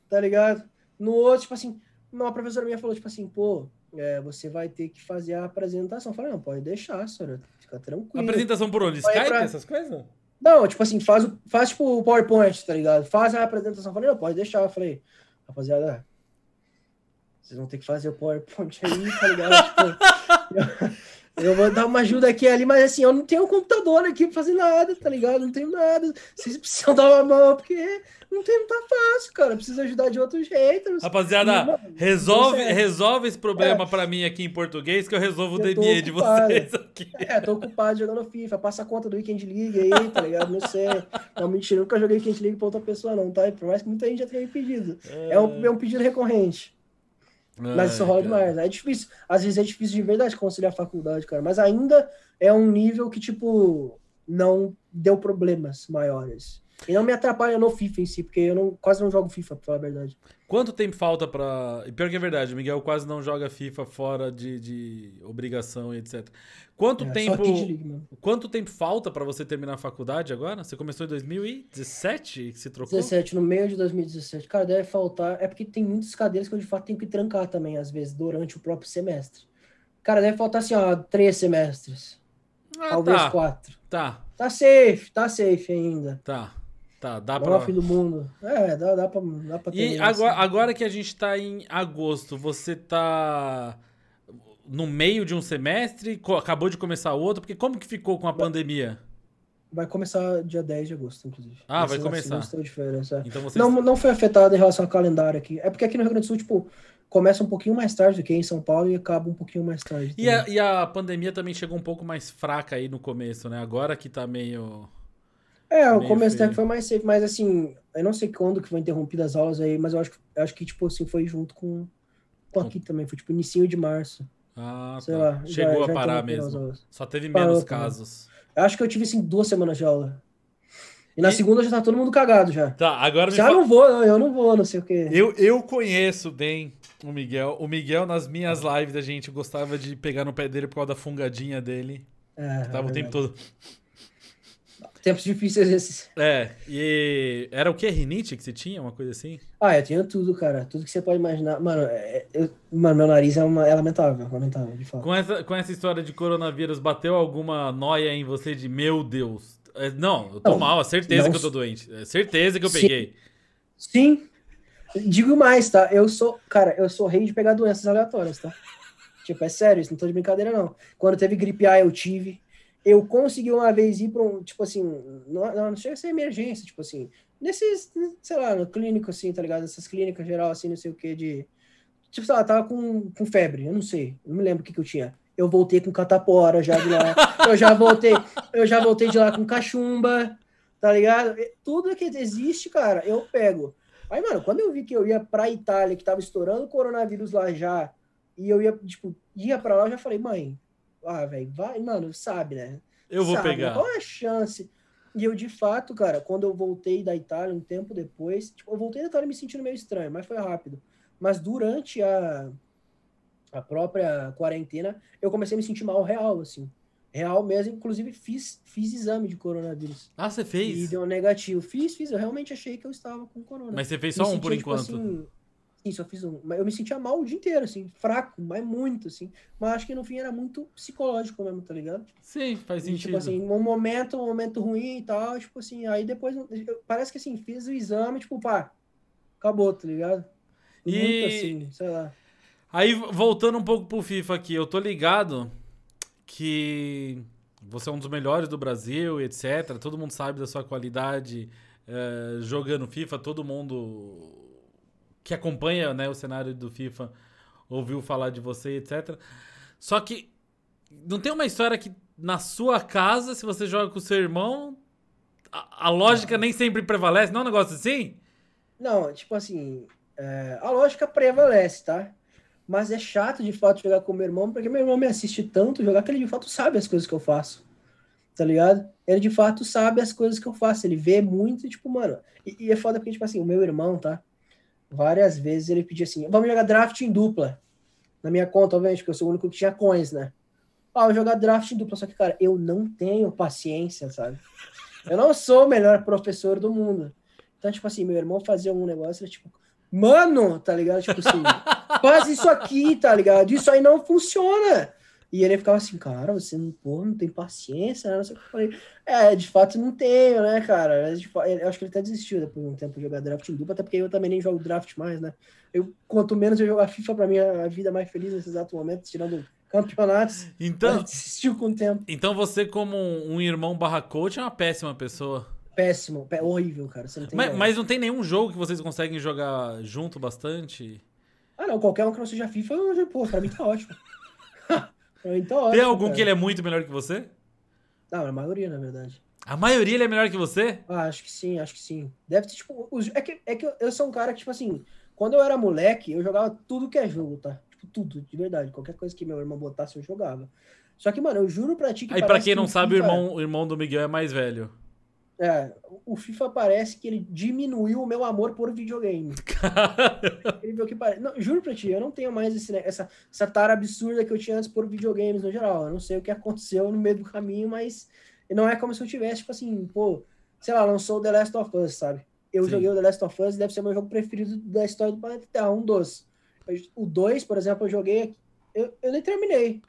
B: tá ligado? No outro, tipo assim, uma professora minha falou, tipo assim, pô, é, você vai ter que fazer a apresentação. Eu falei, não, pode deixar, senhora, fica tranquilo.
A: Apresentação por onde? Skype, pra... essas coisas?
B: Não, tipo assim, faz, faz tipo o PowerPoint, tá ligado? Faz a apresentação. Eu falei, não, pode deixar. Eu falei, rapaziada, vocês vão ter que fazer o PowerPoint aí, tá ligado? tipo, eu vou dar uma ajuda aqui ali, mas assim, eu não tenho um computador aqui pra fazer nada, tá ligado? Não tenho nada. Vocês precisam dar uma mão, porque não tem, não tá fácil, cara. Precisa ajudar de outro jeito.
A: Rapaziada, não, resolve, resolve esse problema é. pra mim aqui em português, que eu resolvo o DME de vocês aqui.
B: É, tô ocupado jogando FIFA. Passa a conta do Weekend League aí, tá ligado? Não sei. Não, mentira, nunca joguei Weekend League pra outra pessoa, não, tá? Por mais que muita gente já tenha me pedido. É, é um, é um pedido recorrente. Mas isso rola demais. É difícil. Às vezes é difícil de verdade conciliar a faculdade, cara. Mas ainda é um nível que, tipo, não deu problemas maiores. E não me atrapalha no FIFA em si, porque eu não, quase não jogo FIFA, pra falar a verdade.
A: Quanto tempo falta pra. E pior que é verdade, o Miguel quase não joga FIFA fora de, de obrigação e etc. Quanto é, tempo. League, quanto tempo falta para você terminar a faculdade agora? Você começou em 2017 que se trocou?
B: 17, no meio de 2017. Cara, deve faltar. É porque tem muitas cadeiras que eu de fato tenho que trancar também, às vezes, durante o próprio semestre. Cara, deve faltar assim, ó, três semestres. Ah, talvez tá. quatro.
A: Tá.
B: Tá safe, tá safe ainda.
A: Tá. Tá, dá
B: pra. fim do mundo. É, dá, dá pra, dá pra
A: ter. E agora, assim. agora que a gente tá em agosto, você tá no meio de um semestre? Acabou de começar outro? Porque como que ficou com a vai, pandemia?
B: Vai começar dia 10 de agosto, inclusive.
A: Ah, vai começar.
B: Diferença. Então vocês... não, não foi afetado em relação ao calendário aqui. É porque aqui no Rio Grande do Sul, tipo, começa um pouquinho mais tarde do que em São Paulo e acaba um pouquinho mais tarde.
A: E a, e a pandemia também chegou um pouco mais fraca aí no começo, né? Agora que tá meio
B: é, o começo até foi mais safe, mas assim, eu não sei quando que foi interrompido as aulas aí, mas eu acho, eu acho que, tipo assim, foi junto com, com aqui também, foi tipo inicinho de março.
A: Ah, sei tá. lá. Chegou já, a parar mesmo. Só teve Parou, menos casos.
B: Eu acho que eu tive, assim, duas semanas de aula. E na e... segunda já tá todo mundo cagado já.
A: Tá, agora
B: Já não vou, eu não vou, não sei o quê.
A: Eu, eu conheço bem o Miguel. O Miguel, nas minhas lives da gente, gostava de pegar no pé dele por causa da fungadinha dele. É, tava é o tempo todo.
B: Tempos difíceis esses.
A: É, e era o que? Rinite que você tinha? Uma coisa assim?
B: Ah, eu tinha tudo, cara. Tudo que você pode imaginar. Mano, é, eu, mano meu nariz é, uma, é lamentável, lamentável, de fato.
A: Com essa, com essa história de coronavírus, bateu alguma noia em você de meu Deus? É, não, eu tô não, mal, é certeza não, que eu tô doente. É certeza que eu peguei.
B: Sim. Digo mais, tá? Eu sou, cara, eu sou rei de pegar doenças aleatórias, tá? Tipo, é sério, isso não tô de brincadeira, não. Quando teve gripe A, eu tive eu consegui uma vez ir para um, tipo assim, não, não chega a ser emergência, tipo assim, nesses, sei lá, no clínico, assim, tá ligado? Essas clínicas geral, assim, não sei o que, de. Tipo, sei lá, tava com, com febre, eu não sei, não me lembro o que, que eu tinha. Eu voltei com catapora já de lá. eu já voltei, eu já voltei de lá com cachumba, tá ligado? Tudo que existe, cara, eu pego. Aí, mano, quando eu vi que eu ia pra Itália, que tava estourando o coronavírus lá já, e eu ia, tipo, ia pra lá, eu já falei, mãe, ah, velho, vai, mano, sabe, né?
A: Eu vou
B: sabe,
A: pegar. Né?
B: Qual é a chance? E eu, de fato, cara, quando eu voltei da Itália um tempo depois, tipo, eu voltei da Itália me sentindo meio estranho, mas foi rápido. Mas durante a, a própria quarentena, eu comecei a me sentir mal real, assim. Real mesmo, inclusive fiz, fiz exame de coronavírus.
A: Ah, você fez?
B: E deu negativo. Fiz, fiz. Eu realmente achei que eu estava com corona.
A: Mas você fez só me um sentia, por tipo, enquanto?
B: Assim, Sim, só fiz um. Mas eu me sentia mal o dia inteiro, assim, fraco, mas muito, assim. Mas acho que no fim era muito psicológico mesmo, tá ligado?
A: Sim, faz tipo
B: sentido. E, tipo assim, um momento, um momento ruim e tal, tipo assim, aí depois. Parece que assim, fiz o exame, tipo, pá, acabou, tá ligado?
A: Muito e... assim, sei lá. Aí, voltando um pouco pro FIFA aqui, eu tô ligado que você é um dos melhores do Brasil, etc. Todo mundo sabe da sua qualidade é, jogando FIFA, todo mundo que acompanha né, o cenário do FIFA ouviu falar de você, etc. Só que não tem uma história que na sua casa, se você joga com o seu irmão, a, a lógica nem sempre prevalece, não é um negócio assim?
B: Não, tipo assim, é, a lógica prevalece, tá? Mas é chato de fato jogar com o meu irmão, porque meu irmão me assiste tanto jogar que ele de fato sabe as coisas que eu faço. Tá ligado? Ele de fato sabe as coisas que eu faço. Ele vê muito, tipo, mano. E, e é foda porque, tipo assim, o meu irmão, tá? Várias vezes ele pedia assim: vamos jogar draft em dupla. Na minha conta, obviamente, porque eu sou o único que tinha coins, né? Ah, vou jogar draft em dupla. Só que, cara, eu não tenho paciência, sabe? Eu não sou o melhor professor do mundo. Então, tipo assim, meu irmão fazia um negócio, ele, tipo, mano, tá ligado? Tipo assim, faz isso aqui, tá ligado? Isso aí não funciona. E ele ficava assim, cara, você não, pô, não tem paciência, né? Eu falei. É, de fato não tenho, né, cara? Eu acho que ele até desistiu depois de um tempo de jogar draft em dupla, até porque eu também nem jogo draft mais, né? Eu, quanto menos eu jogar FIFA, pra mim, a vida é mais feliz nesse exato momento, tirando campeonatos.
A: Então,
B: desistiu com o tempo.
A: Então você, como um irmão barra coach, é uma péssima pessoa.
B: Péssimo, pé, horrível, cara. Não
A: mas, mas, não tem nenhum jogo que vocês conseguem jogar junto bastante?
B: Ah, não, qualquer um que não seja FIFA, eu, pô, pra mim tá ótimo. tá ótimo.
A: Tem algum cara. que ele é muito melhor que você?
B: Não, a maioria, na verdade.
A: A maioria ele é melhor que você?
B: Ah, acho que sim, acho que sim. Deve ter, tipo, os, é que, é que eu, sou um cara que, tipo assim, quando eu era moleque, eu jogava tudo que é jogo, tá? Tipo, tudo, de verdade. Qualquer coisa que meu irmão botasse, eu jogava. Só que, mano, eu juro pra ti que.
A: Aí, pra quem não sabe, o, irmão, o irmão do Miguel é mais velho.
B: É, o FIFA parece que ele diminuiu o meu amor por videogame. Incrível que parece. Não, juro pra ti, eu não tenho mais esse, essa, essa tara absurda que eu tinha antes por videogames no geral. Eu não sei o que aconteceu no meio do caminho, mas não é como se eu tivesse, tipo assim, pô, sei lá, lançou The Last of Us, sabe? Eu Sim. joguei o The Last of Us e deve ser o meu jogo preferido da história do planeta Terra, um dos. O 2, por exemplo, eu joguei. Eu, eu nem terminei.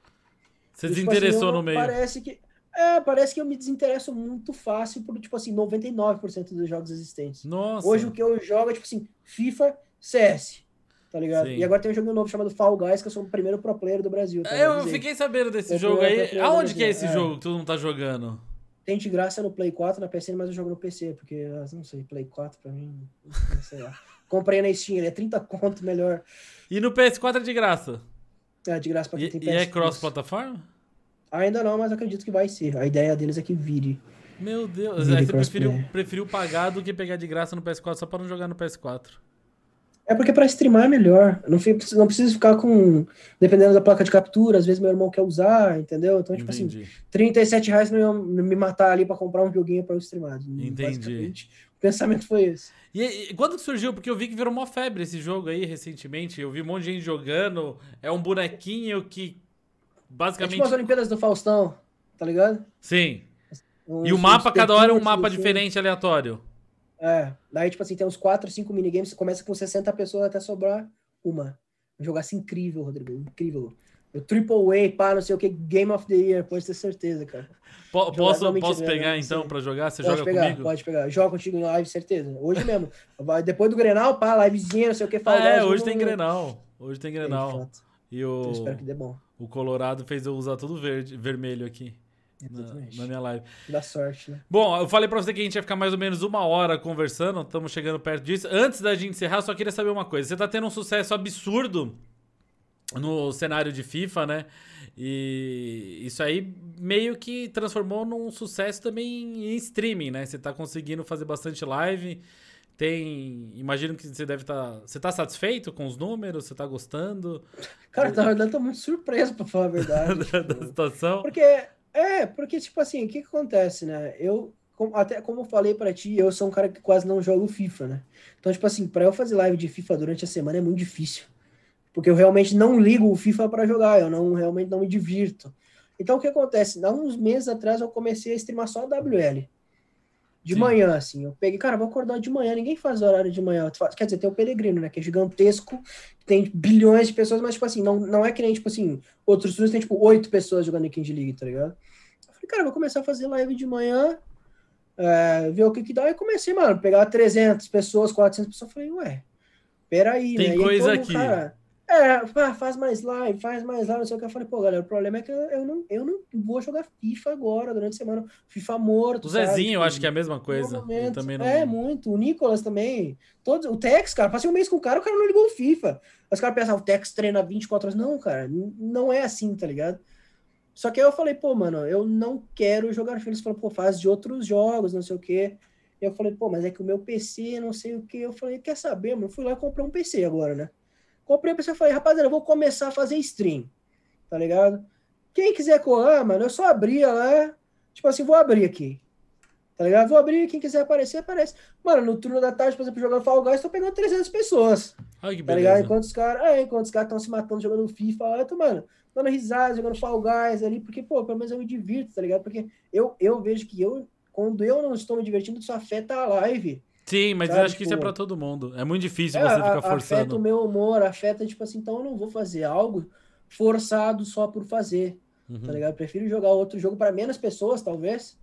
A: Você tipo, desinteressou assim, no meio.
B: Parece que. É, parece que eu me desinteresso muito fácil por, tipo assim, 99% dos jogos existentes.
A: Nossa.
B: Hoje o que eu jogo é, tipo assim, FIFA, CS. Tá ligado? Sim. E agora tem um jogo novo chamado Fall Guys, que eu sou o primeiro pro player do Brasil. Tá?
A: É, eu fiquei sabendo desse eu jogo aí. Aonde que é esse é. jogo que todo mundo tá jogando?
B: Tem de graça no Play 4, na PC, mas eu jogo no PC, porque, não sei, Play 4 pra mim, não sei lá. Comprei na Steam, ele é 30 conto melhor.
A: E no PS4 é de graça?
B: É, de graça pra quem
A: e,
B: tem
A: PS4. E é cross-plataforma?
B: Ainda não, mas acredito que vai ser. A ideia deles é que vire.
A: Meu Deus, vire você preferiu, preferiu pagar do que pegar de graça no PS4 só pra não jogar no PS4.
B: É porque para streamar é melhor. Não, não preciso ficar com. Dependendo da placa de captura, às vezes meu irmão quer usar, entendeu? Então, tipo assim, Entendi. assim, 37 reais não ia me matar ali para comprar um joguinho para eu streamar.
A: Entendi.
B: O pensamento foi esse.
A: E, e, quando surgiu? Porque eu vi que virou uma febre esse jogo aí recentemente. Eu vi um monte de gente jogando. É um bonequinho que basicamente. É tipo
B: as Olimpíadas do Faustão, tá ligado?
A: Sim. Um, e o mapa, cada hora é um mapa diferente, aleatório.
B: É, daí, tipo assim, tem uns 4, 5 minigames, você começa com 60 pessoas até sobrar uma. Um assim incrível, Rodrigo, incrível. O Triple A, pá, não sei o que, Game of the Year, pode ter certeza, cara.
A: Posso posso pegar então pra jogar? Você pode joga
B: pegar,
A: comigo?
B: Pode pegar, joga contigo em live, certeza. Hoje mesmo. Depois do Grenal, pá, livezinha, não sei o que.
A: Ah, é, hoje tem Grenal. Hoje tem Grenal. É, e o...
B: Eu espero que dê bom.
A: O Colorado fez eu usar tudo verde, vermelho aqui. Na, na, minha live.
B: Da sorte, né?
A: Bom, eu falei pra você que a gente ia ficar mais ou menos uma hora conversando, estamos chegando perto disso. Antes da gente encerrar, eu só queria saber uma coisa. Você tá tendo um sucesso absurdo no cenário de FIFA, né? E isso aí meio que transformou num sucesso também em streaming, né? Você tá conseguindo fazer bastante live. Tem. Imagino que você deve estar. Tá... Você tá satisfeito com os números? Você tá gostando?
B: Cara, na verdade, eu tô muito surpreso, pra falar a verdade.
A: da, tipo... da situação.
B: Porque é, porque, tipo assim, o que, que acontece, né? Eu, até como eu falei para ti, eu sou um cara que quase não jogo FIFA, né? Então, tipo assim, para eu fazer live de FIFA durante a semana é muito difícil. Porque eu realmente não ligo o FIFA para jogar, eu não realmente não me divirto. Então, o que acontece? Há uns meses atrás eu comecei a streamar só WL. De Sim. manhã, assim. Eu peguei, cara, vou acordar de manhã, ninguém faz horário de manhã. Quer dizer, tem o Peregrino, né? Que é gigantesco, tem bilhões de pessoas, mas, tipo assim, não, não é que nem, tipo assim, outros streams tem, tipo, oito pessoas jogando em King League, tá ligado? Eu falei, cara, vou começar a fazer live de manhã, é, ver o que que dá. E comecei, mano, pegar 300 pessoas, 400 pessoas. Eu falei, ué, peraí,
A: tem
B: né?
A: Tem coisa aqui.
B: Cara, é, faz mais live, faz mais live, não sei o que. Eu falei, pô, galera, o problema é que eu não, eu não vou jogar FIFA agora, durante a semana. FIFA morto.
A: O Zezinho, eu acho que é a mesma coisa. também não...
B: É, muito. O Nicolas também. Todos, o Tex, cara, passei um mês com o cara, o cara não ligou o FIFA. Os caras pensavam, o Tex treina 24 horas. Não, cara, não é assim, tá ligado? Só que aí eu falei, pô, mano, eu não quero jogar FIFA. Eles falaram, pô, faz de outros jogos, não sei o quê. Eu falei, pô, mas é que o meu PC, não sei o que. Eu falei, quer saber, mano? Eu fui lá comprar um PC agora, né? Comprei pra você e falei, rapaziada, eu vou começar a fazer stream. Tá ligado? Quem quiser colar, mano, eu só abria lá. Tipo assim, vou abrir aqui. Tá ligado? Vou abrir, quem quiser aparecer, aparece. Mano, no turno da tarde, por exemplo, jogando Fall Guys, tô pegando 300 pessoas.
A: Ai, que
B: tá ligado? Enquanto os caras, é, enquanto os caras estão se matando jogando FIFA, eu tô, mano, dando risada, jogando Fall Guys ali, porque, pô, pelo menos eu me divirto, tá ligado? Porque eu, eu vejo que eu, quando eu não estou me divertindo, isso afeta a live.
A: Sim, mas sabe? eu acho que isso é tipo, para todo mundo. É muito difícil é, você ficar forçando.
B: Afeta o meu humor, afeta, tipo assim, então eu não vou fazer algo forçado só por fazer. Tá uhum. Tá ligado? Eu prefiro jogar outro jogo para menos pessoas, talvez,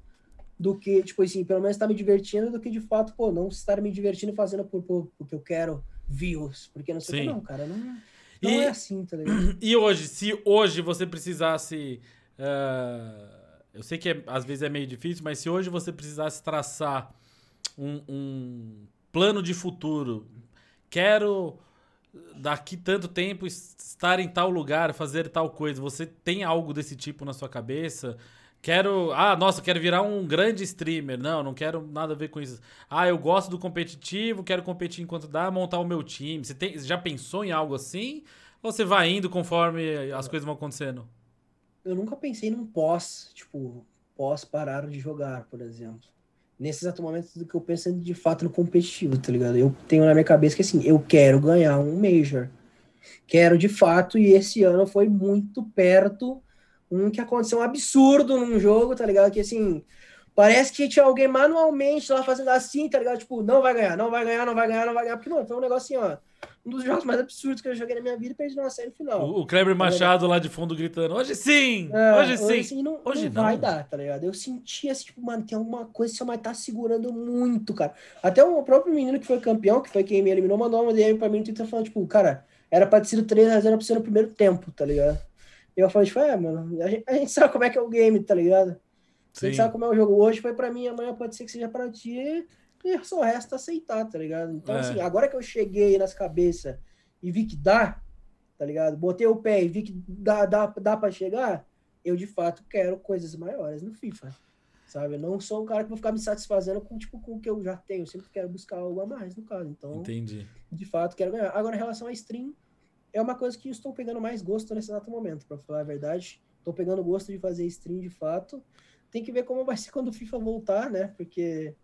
B: do que, tipo assim, pelo menos estar tá me divertindo, do que de fato, pô, não estar me divertindo fazendo por, por porque eu quero views. Porque não sei o que, não, cara. Não, não e, é assim, tá ligado?
A: E hoje, se hoje você precisasse. Uh, eu sei que é, às vezes é meio difícil, mas se hoje você precisasse traçar um, um plano de futuro, quero daqui tanto tempo estar em tal lugar, fazer tal coisa. Você tem algo desse tipo na sua cabeça? Quero. Ah, nossa, quero virar um grande streamer. Não, não quero nada a ver com isso. Ah, eu gosto do competitivo, quero competir enquanto dá, montar o meu time. Você, tem, já pensou em algo assim? Ou você vai indo conforme as coisas vão acontecendo?
B: Eu nunca pensei num pós, tipo, pós parar de jogar, por exemplo. Nesse exato momento do que eu penso de fato no competitivo, tá ligado? Eu tenho na minha cabeça que assim, eu quero ganhar um Major. Quero de fato, e esse ano foi muito perto um que aconteceu um absurdo num jogo, tá ligado? Que assim, parece que tinha alguém manualmente lá fazendo assim, tá ligado? Tipo, não vai ganhar, não vai ganhar, não vai ganhar, não vai ganhar. Porque, mano, foi um negócio assim, ó. Um dos jogos mais absurdos que eu joguei na minha vida e perdi numa série final.
A: O, o Kleber tá Machado lá de fundo gritando: hoje sim! É, hoje sim! Hoje,
B: não, hoje não, não, vai dar, tá ligado? Eu sentia assim, tipo, mano, tem alguma coisa que você vai tá segurando muito, cara. Até o próprio menino que foi campeão, que foi quem me eliminou, mandou uma DM pra mim no Twitter falando, tipo, cara, era pra ter sido 3x0 pra você no primeiro tempo, tá ligado? E eu falei, tipo, é, mano, a gente, a gente, sabe como é que é o game, tá ligado? Sim. A gente sabe como é o jogo. Hoje foi pra mim, amanhã pode ser que seja pra ti, e só resta aceitar, tá ligado? Então, é. assim, agora que eu cheguei nas cabeças e vi que dá, tá ligado? Botei o pé e vi que dá, dá, dá pra chegar, eu de fato quero coisas maiores no FIFA. Sabe? Eu não sou um cara que vou ficar me satisfazendo com, tipo, com o que eu já tenho. Eu sempre quero buscar algo a mais, no caso. Então,
A: Entendi.
B: de fato, quero ganhar. Agora, em relação à stream, é uma coisa que eu estou pegando mais gosto nesse exato momento, para falar a verdade. Estou pegando gosto de fazer stream de fato. Tem que ver como vai ser quando o FIFA voltar, né? Porque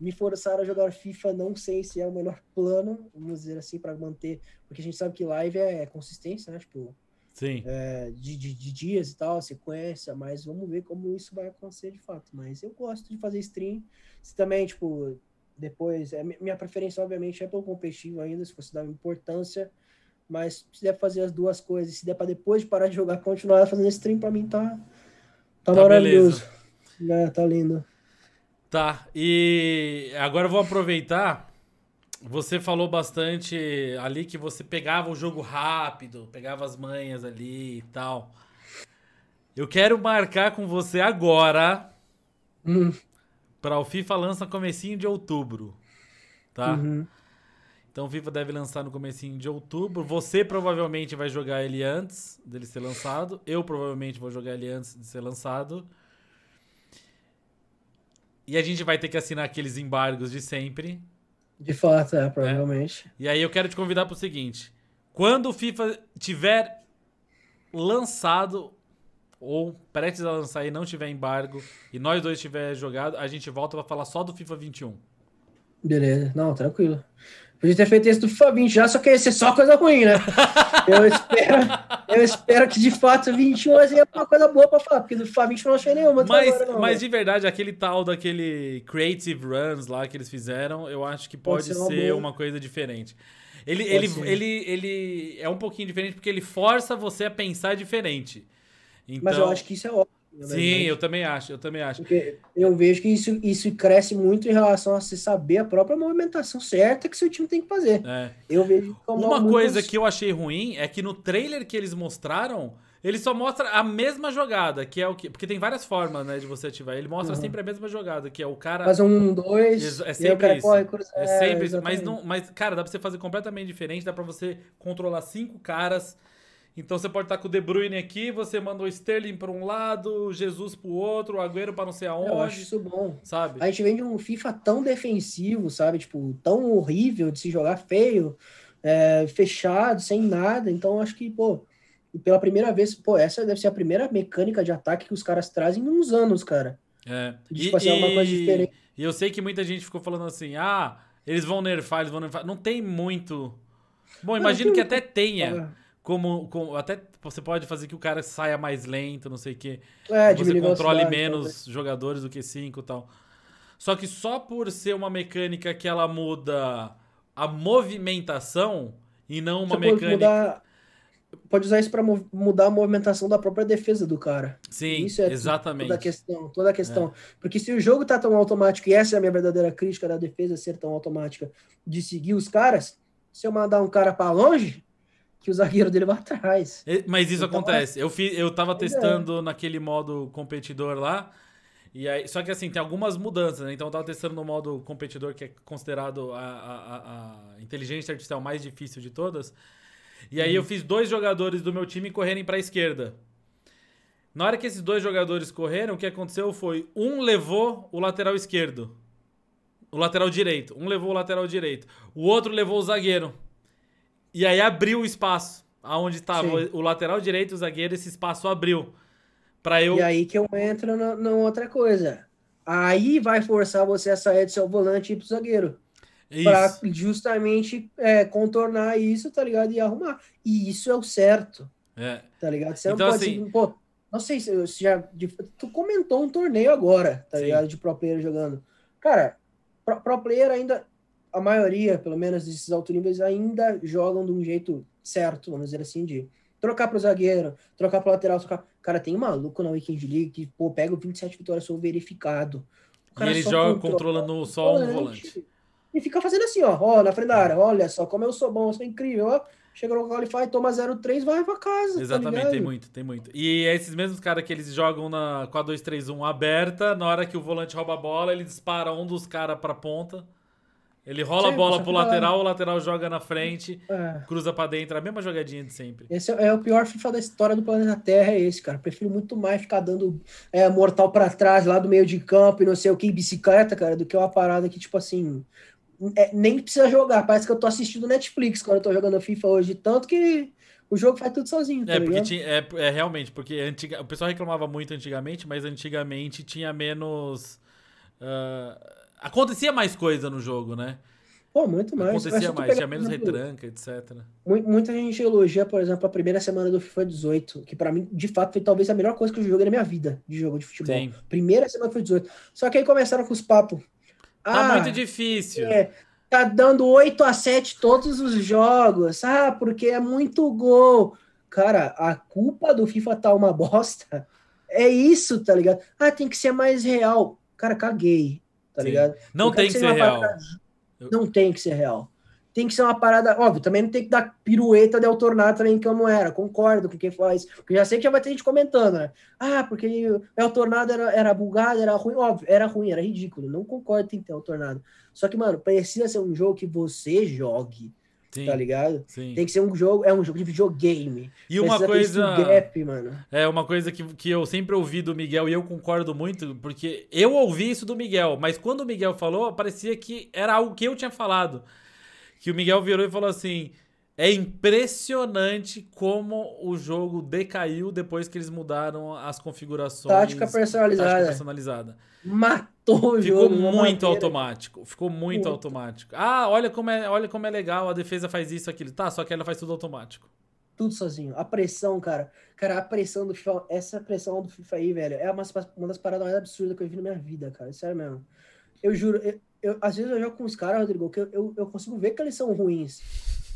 B: me forçar a jogar FIFA não sei se é o melhor plano, vamos dizer assim, para manter. Porque a gente sabe que live é consistência, né? Tipo,
A: Sim.
B: É, de, de, de, dias e tal, sequência, mas vamos ver como isso vai acontecer de fato. Mas eu gosto de fazer stream. Se também, tipo, depois. É, minha preferência, obviamente, é pelo competitivo ainda, se fosse dar importância mas se der pra fazer as duas coisas, se der pra depois de parar de jogar, continuar fazendo stream, pra mim tá, tá, tá maravilhoso. É, tá lindo.
A: Tá, e agora eu vou aproveitar. Você falou bastante ali que você pegava o jogo rápido, pegava as manhas ali e tal. Eu quero marcar com você agora hum. para o FIFA lança comecinho de outubro, tá? Uhum. Então o FIFA deve lançar no comecinho de outubro. Você provavelmente vai jogar ele antes dele ser lançado. Eu provavelmente vou jogar ele antes de ser lançado. E a gente vai ter que assinar aqueles embargos de sempre.
B: De fato, é, provavelmente. É.
A: E aí eu quero te convidar para o seguinte: quando o FIFA tiver lançado ou prestes a lançar e não tiver embargo e nós dois tiver jogado, a gente volta para falar só do FIFA 21.
B: Beleza, não, tranquilo. Podia ter feito esse do 20 já, só que ia ser só coisa ruim, né? Eu espero, eu espero que de fato 21 seja uma coisa boa pra falar, porque do 20 eu não achei nenhuma.
A: Mas, agora, não, mas de verdade, aquele tal daquele Creative Runs lá que eles fizeram, eu acho que pode, pode ser, uma, ser uma, coisa diferente. Ele, ele, ele, ele é um pouquinho diferente porque ele força você a pensar diferente. Então,
B: mas eu então acho que isso é ótimo.
A: Sim, eu também acho, eu também acho.
B: Porque eu vejo que isso, isso cresce muito em relação a você saber a própria movimentação certa que seu time tem que fazer.
A: É.
B: Eu vejo
A: como Uma coisa que eu achei ruim é que no trailer que eles mostraram, ele só mostra a mesma jogada, que é o que. Porque tem várias formas, né, de você ativar. Ele mostra uhum. sempre a mesma jogada, que é o cara.
B: Faz um, dois.
A: É sempre isso. Corre, é, é sempre isso. Mas, não, mas, cara, dá pra você fazer completamente diferente. Dá pra você controlar cinco caras então você pode estar com o De Bruyne aqui, você mandou o Sterling para um lado, Jesus para o outro, o Agüero para não sei aonde. Eu
B: acho isso bom.
A: Sabe?
B: A gente vem de um FIFA tão defensivo, sabe? Tipo, tão horrível de se jogar feio, é, fechado, sem nada. Então acho que, pô, pela primeira vez, pô, essa deve ser a primeira mecânica de ataque que os caras trazem em uns anos, cara.
A: É. De, tipo, e, assim, uma coisa diferente. E eu sei que muita gente ficou falando assim, ah, eles vão nerfar, eles vão nerfar. Não tem muito. Bom, imagino que até tenha. Como, como, até você pode fazer que o cara saia mais lento, não sei o quê. É, você controle menos jogadores do que cinco e tal. Só que só por ser uma mecânica que ela muda a movimentação e não uma Você mecânica.
B: Mudar, pode usar isso para mudar a movimentação da própria defesa do cara.
A: Sim, isso é exatamente.
B: Toda a questão, toda a questão. É. Porque se o jogo tá tão automático, e essa é a minha verdadeira crítica da defesa ser tão automática, de seguir os caras, se eu mandar um cara para longe, que o zagueiro dele vai atrás.
A: Mas isso então, acontece. Eu, fiz, eu tava é. testando é. naquele modo competidor lá. E aí, só que assim, tem algumas mudanças, né? Então eu tava testando no modo competidor, que é considerado a, a, a inteligência artificial mais difícil de todas. E aí eu fiz dois jogadores do meu time correrem para a esquerda. Na hora que esses dois jogadores correram, o que aconteceu foi um levou o lateral esquerdo, o lateral direito, um levou o lateral direito, o outro levou o zagueiro. E aí abriu o espaço aonde estava o lateral direito, o zagueiro, esse espaço abriu para eu
B: E aí que eu entro na, outra coisa. Aí vai forçar você a sair do seu volante e ir pro zagueiro para justamente é, contornar isso, tá ligado? E arrumar. E isso é o certo.
A: É.
B: Tá ligado? Você então, não pode assim... pô, não sei se já. Tu comentou um torneio agora, tá Sim. ligado? De pro player jogando. Cara, pro, pro, player ainda. A maioria, pelo menos, desses alto níveis ainda jogam de um jeito certo, vamos dizer assim, de trocar pro zagueiro, trocar pro lateral, trocar. Cara, tem maluco na Weekend League que, pô, pega o 27 vitórias, sou verificado.
A: e ele joga controlando só um volante
B: e fica fazendo assim, ó, ó, na frente da área, olha só como eu sou bom, eu sou incrível, ó. Chega no Qualify, toma 0-3, vai pra casa. Tá
A: Exatamente,
B: tá
A: tem muito, tem muito. E é esses mesmos caras que eles jogam na 4-2-3-1 aberta, na hora que o volante rouba a bola, ele dispara um dos caras pra ponta. Ele rola Sim, a bola pro lateral, o lateral joga na frente, é. cruza para dentro, a mesma jogadinha de sempre.
B: Esse é, é o pior FIFA da história do planeta Terra, é esse, cara. prefiro muito mais ficar dando é, mortal para trás, lá do meio de campo e não sei o que, bicicleta, cara, do que uma parada que, tipo assim, é, nem precisa jogar. Parece que eu tô assistindo Netflix quando eu tô jogando FIFA hoje. Tanto que o jogo faz tudo sozinho. Tá
A: é, porque tinha, é, é, realmente, porque antiga, o pessoal reclamava muito antigamente, mas antigamente tinha menos. Uh, acontecia mais coisa no jogo, né?
B: Pô, muito mais.
A: Acontecia mais, tinha menos retranca, etc.
B: Muita gente elogia, por exemplo, a primeira semana do FIFA 18, que para mim, de fato, foi talvez a melhor coisa que eu joguei na minha vida de jogo de futebol. Sim. Primeira semana foi 18. Só que aí começaram com os papos.
A: Tá ah, muito difícil.
B: É, tá dando 8 a 7 todos os jogos. Ah, porque é muito gol. Cara, a culpa do FIFA tá uma bosta. É isso, tá ligado? Ah, tem que ser mais real. Cara, caguei, tá Sim. ligado?
A: Não tem que ser real.
B: Não tem que ser real tem que ser uma parada. Óbvio, também não tem que dar pirueta de Tornado também, que eu não era. Concordo com quem faz. Porque já sei que já vai ter gente comentando, né? Ah, porque o Tornado era, era bugado, era ruim. Óbvio, era ruim, era ridículo. Não concordo em ter o Tornado. Só que, mano, precisa ser um jogo que você jogue. Sim, tá ligado?
A: Sim.
B: Tem que ser um jogo, é um jogo de videogame.
A: E uma coisa. Gap, mano. É uma coisa que, que eu sempre ouvi do Miguel e eu concordo muito, porque eu ouvi isso do Miguel, mas quando o Miguel falou, parecia que era algo que eu tinha falado que o Miguel virou e falou assim: é impressionante como o jogo decaiu depois que eles mudaram as configurações.
B: Tática personalizada. Tática
A: personalizada.
B: Matou o
A: Ficou jogo. muito automático. Ficou muito, muito, automático. Ah, olha como, é, olha como é legal, a defesa faz isso, aquilo. Tá, só que ela faz tudo automático.
B: Tudo sozinho. A pressão, cara. Cara, a pressão do FIFA, essa pressão do FIFA aí, velho, é uma, uma das paradas mais absurdas que eu vi na minha vida, cara. Sério mesmo. Eu juro, eu, eu, às vezes eu jogo com os caras, Rodrigo, que eu, eu, eu, consigo ver que eles são ruins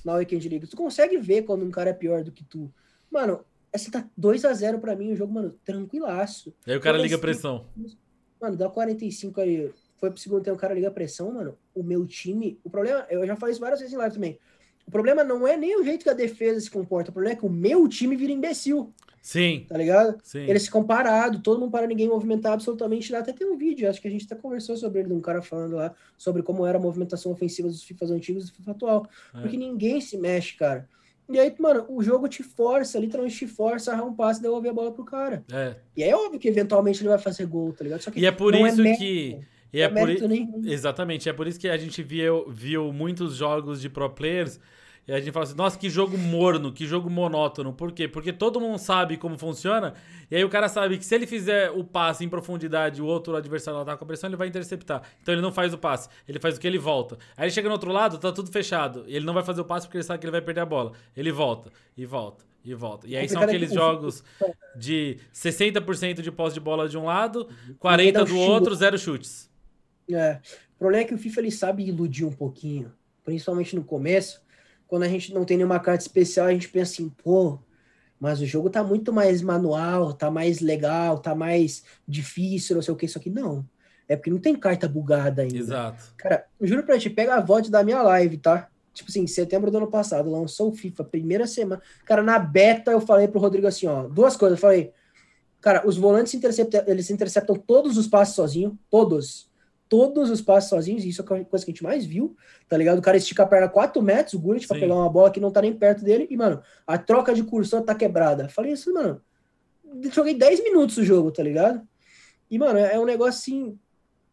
B: na Weekend League. Tu consegue ver quando um cara é pior do que tu. Mano, essa tá 2 a 0 pra mim, o jogo, mano, tranquilaço.
A: Aí o cara liga a pressão.
B: Mano, dá 45 aí. Foi pro segundo tempo, o cara liga a pressão, mano. O meu time. O problema, eu já falei isso várias vezes em live também. O problema não é nem o jeito que a defesa se comporta, o problema é que o meu time vira imbecil.
A: Sim.
B: Tá ligado?
A: Sim.
B: Eles ficam parados, todo mundo para ninguém movimentar absolutamente nada. Até tem um vídeo, acho que a gente até conversou sobre ele, de um cara falando lá sobre como era a movimentação ofensiva dos FIFAs antigos e do FIFA atual. É. Porque ninguém se mexe, cara. E aí, mano, o jogo te força, literalmente te força a arrar um passe e devolver a bola pro cara.
A: É.
B: E aí é óbvio que eventualmente ele vai fazer gol, tá ligado? Só que
A: e é por é isso é que. E é, é por... Exatamente, é por isso que a gente viu, viu muitos jogos de pro players e a gente fala assim, nossa, que jogo morno, que jogo monótono. Por quê? Porque todo mundo sabe como funciona, e aí o cara sabe que se ele fizer o passe em profundidade, o outro adversário tá com a pressão, ele vai interceptar. Então ele não faz o passe, ele faz o que ele volta. Aí ele chega no outro lado, tá tudo fechado. E ele não vai fazer o passe porque ele sabe que ele vai perder a bola. Ele volta, e volta, e volta. E aí são aqueles jogos de 60% de posse de bola de um lado, 40% do outro, zero chutes.
B: É. O problema é que o FIFA ele sabe iludir um pouquinho, principalmente no começo, quando a gente não tem nenhuma carta especial, a gente pensa assim, pô, mas o jogo tá muito mais manual, tá mais legal, tá mais difícil, não sei o que, isso aqui não. É porque não tem carta bugada ainda.
A: Exato.
B: Cara, eu juro pra ti, pega a VOD da minha live, tá? Tipo assim, setembro do ano passado, lançou o FIFA, primeira semana. Cara, na beta eu falei pro Rodrigo assim, ó, duas coisas. Eu falei, cara, os volantes interceptam, eles interceptam todos os passes sozinho, todos. Todos os passes sozinhos, isso é a coisa que a gente mais viu, tá ligado? O cara estica a perna 4 metros, o Gullit, pra pegar uma bola que não tá nem perto dele, e, mano, a troca de cursor tá quebrada. Falei assim, mano, joguei 10 minutos o jogo, tá ligado? E, mano, é um negócio assim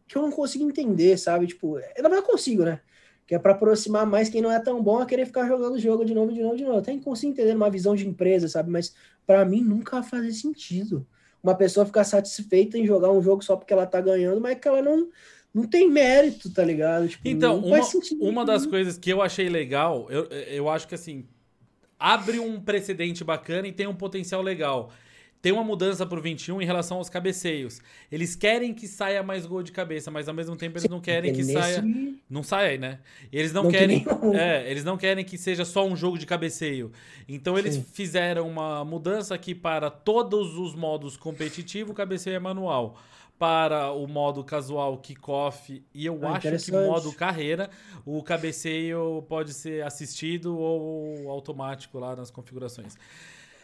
B: que eu não consigo entender, sabe? Tipo, eu não consigo, né? que é para aproximar mais quem não é tão bom a querer ficar jogando o jogo de novo, de novo, de novo. Até consigo entender uma visão de empresa, sabe? Mas para mim nunca vai fazer sentido uma pessoa ficar satisfeita em jogar um jogo só porque ela tá ganhando, mas que ela não não tem mérito, tá ligado? Tipo,
A: então, uma, uma das coisas que eu achei legal, eu, eu acho que assim, abre um precedente bacana e tem um potencial legal tem uma mudança pro 21 em relação aos cabeceios. Eles querem que saia mais gol de cabeça, mas ao mesmo tempo eles não querem que saia. Não saia aí, né? Eles não, não querem. É, eles não querem que seja só um jogo de cabeceio. Então eles Sim. fizeram uma mudança aqui para todos os modos competitivo, cabeceio é manual. Para o modo casual kickoff e eu ah, acho que o modo carreira, o cabeceio pode ser assistido ou automático lá nas configurações.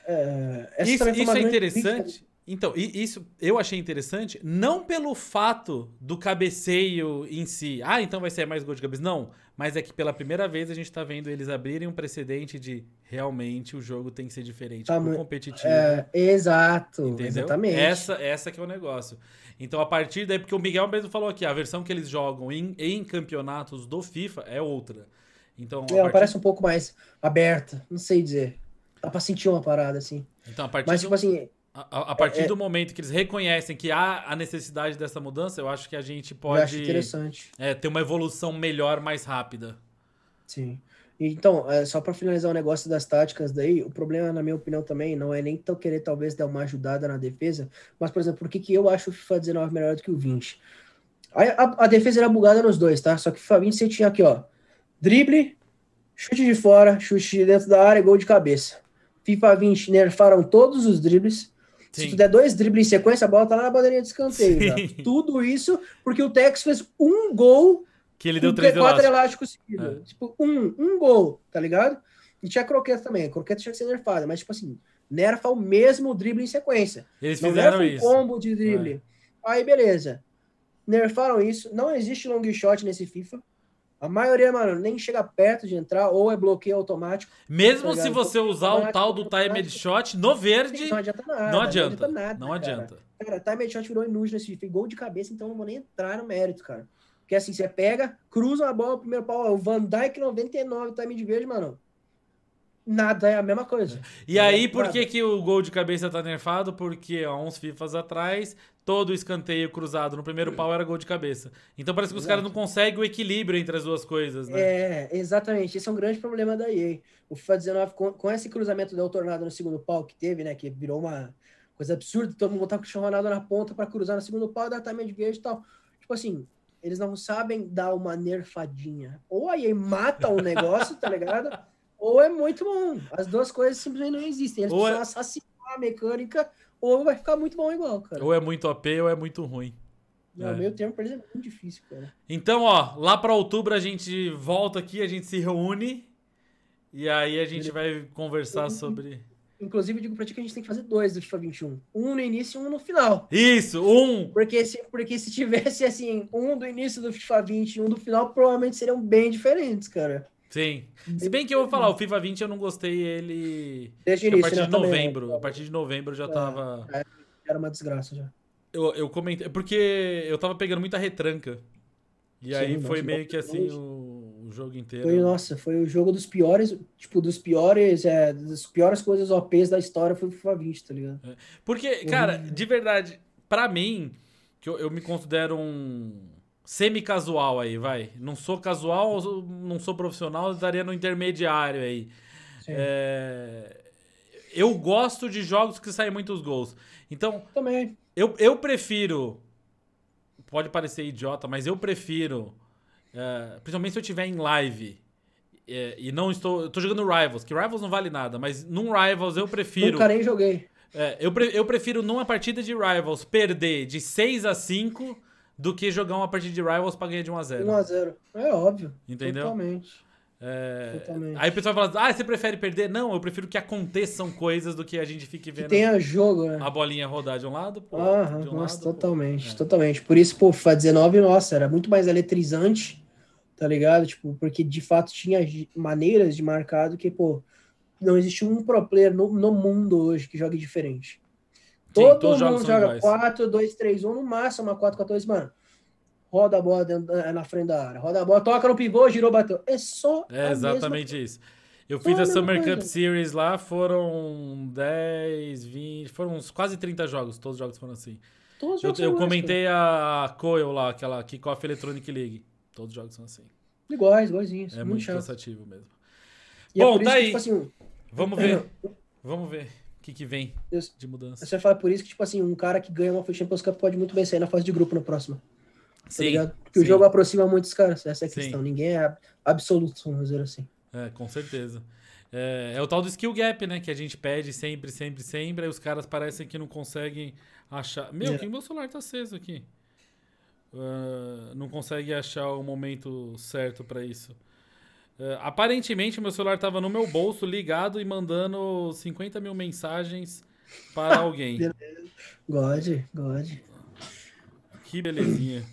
A: É, isso, isso é interessante. Então, isso eu achei interessante, não pelo fato do cabeceio em si. Ah, então vai ser mais gol de cabeça. Não, mas é que pela primeira vez a gente tá vendo eles abrirem um precedente de realmente o jogo tem que ser diferente tá, competitivo. É,
B: exato, entendeu? exatamente.
A: Essa, essa que é o negócio. Então, a partir daí, porque o Miguel mesmo falou aqui, a versão que eles jogam em, em campeonatos do FIFA é outra. Então,
B: é, partir... parece um pouco mais aberta, não sei dizer. Dá pra sentir uma parada, assim.
A: Então, a partir Mas, tipo assim. A, a partir é, do momento que eles reconhecem que há a necessidade dessa mudança, eu acho que a gente pode. Eu acho
B: interessante.
A: É, ter uma evolução melhor, mais rápida.
B: Sim. Então, é, só para finalizar o negócio das táticas daí, o problema, na minha opinião, também não é nem tão querer talvez dar uma ajudada na defesa, mas, por exemplo, por que, que eu acho o FIFA 19 melhor do que o 20? A, a, a, defesa era bugada nos dois, tá? Só que o FIFA 20 você tinha aqui, ó, drible, chute de fora, chute dentro da área, gol de cabeça. FIFA 20 nerfaram todos os dribles. Sim. Se tu der dois dribles em sequência, a bola tá lá na bandeirinha de escanteio. Tudo isso porque o Tex fez um gol
A: que ele deu três quatro
B: elásticos seguidos. É. Tipo, um, um gol, tá ligado? E tinha croqueta também. A croqueta tinha que ser nerfada, mas tipo assim, nerfa o mesmo drible em sequência.
A: Eles não fizeram
B: nerfa isso. um combo de drible. É. Aí, beleza. Nerfaram isso. Não existe long shot nesse FIFA. A maioria, mano, nem chega perto de entrar ou é bloqueio automático.
A: Mesmo tá se você usar o tal do timed shot no verde,
B: não adianta nada.
A: Não adianta. Não adianta. Nada, não adianta.
B: Cara, cara timed shot virou inútil nesse. Gol de cabeça, então não vou nem entrar no mérito, cara. Porque assim, você pega, cruza a bola, primeiro pau, o Van Dyke 99, time de verde, mano. Nada é a mesma coisa.
A: E aí, por que, que o gol de cabeça tá nerfado? Porque há uns FIFAs atrás, todo escanteio cruzado no primeiro pau era gol de cabeça. Então parece que os caras não conseguem o equilíbrio entre as duas coisas, né?
B: É, exatamente. Esse é um grande problema da EA. O FIFA 19, com, com esse cruzamento do tornado no segundo pau que teve, né? Que virou uma coisa absurda, todo mundo botar com o Ronaldo na ponta para cruzar no segundo pau, dar time de verde e tal. Tipo assim, eles não sabem dar uma nerfadinha. Ou a EA mata o negócio, tá ligado? ou é muito bom. As duas coisas simplesmente não existem. Eles ou precisam é... assassinar a mecânica, ou vai ficar muito bom igual, cara.
A: Ou é muito OP ou é muito ruim.
B: Não, é. meio termo pra eles é muito difícil, cara.
A: Então, ó, lá pra outubro a gente volta aqui, a gente se reúne. E aí a gente vai conversar sobre.
B: Inclusive, digo pra ti que a gente tem que fazer dois do FIFA 21. Um no início e um no final.
A: Isso, um!
B: Porque se, porque se tivesse, assim, um do início do FIFA 20 e um do final, provavelmente seriam bem diferentes, cara.
A: Sim. Se bem que eu vou falar, o FIFA 20 eu não gostei ele.
B: Desde início,
A: a partir
B: né,
A: de novembro. Também. A partir de novembro já é, tava.
B: É, era uma desgraça já.
A: Eu, eu comentei. Porque eu tava pegando muita retranca. E Sim, aí foi meio que assim o, o, jogo inteiro.
B: Foi, nossa, foi o jogo dos piores, tipo, dos piores, é, das piores coisas OPs da história foi o FIFA 20, tá ligado? É.
A: Porque, cara, de verdade, para mim, que eu, eu me considero um semi-casual aí, vai. Não sou casual, não sou profissional, estaria no intermediário aí. É... Eu gosto de jogos que saem muitos gols. Então,
B: também.
A: Eu, eu prefiro pode parecer idiota, mas eu prefiro, uh, principalmente se eu estiver em live é, e não estou. Eu tô jogando Rivals, que Rivals não vale nada, mas num Rivals eu prefiro.
B: Nunca nem joguei.
A: É, eu, pre, eu prefiro numa partida de Rivals perder de 6 a 5 do que jogar uma partida de Rivals pra ganhar de 1x0.
B: 1x0. É óbvio.
A: Entendeu?
B: Totalmente.
A: É... Totalmente. Aí o pessoal fala, ah, você prefere perder? Não, eu prefiro que aconteçam coisas do que a gente fique vendo. Que
B: tenha jogo, né?
A: A bolinha rodar de um lado,
B: pô. Ah, um nossa, lado, totalmente, pô. totalmente. Por isso, pô, FIFA 19, nossa, era muito mais eletrizante tá ligado? Tipo, porque de fato tinha maneiras de marcar do que, pô, não existe um pro player no, no mundo hoje que jogue diferente. Sim, Todo mundo joga 4, 2, 3, 1, no máximo uma 4, 4, 2, mano. Roda a bola dentro, na frente da área, roda a bola, toca no pivô, girou, bateu. É só.
A: É exatamente isso. Eu fiz a Summer Cup Series lá, foram 10, 20, foram uns quase 30 jogos, todos os jogos foram assim. Todos eu, eu comentei a Coil lá, aquela Kickoff Electronic League. Todos os jogos são assim.
B: Iguais, iguaizinhos.
A: É muito, muito cansativo mesmo. E é Bom, é tá aí. Que, tipo assim, Vamos ver. Vamos ver que, que vem eu, de mudança.
B: Você vai falar por isso que, tipo assim, um cara que ganha uma Champions Cup pode muito bem sair na fase de grupo na próxima. Tá sim, ligado? Porque sim. o jogo aproxima muitos caras. Essa é a questão. Sim. Ninguém é absoluto, vamos dizer assim.
A: É, com certeza. É, é, o tal do skill gap, né? Que a gente pede sempre, sempre, sempre. Aí os caras parecem que não conseguem achar. Meu, é. que meu celular tá aceso aqui? Uh, não consegue achar o momento certo para isso. Uh, aparentemente, meu celular estava no meu bolso, ligado e mandando 50 mil mensagens para alguém.
B: God, God.
A: Que belezinha.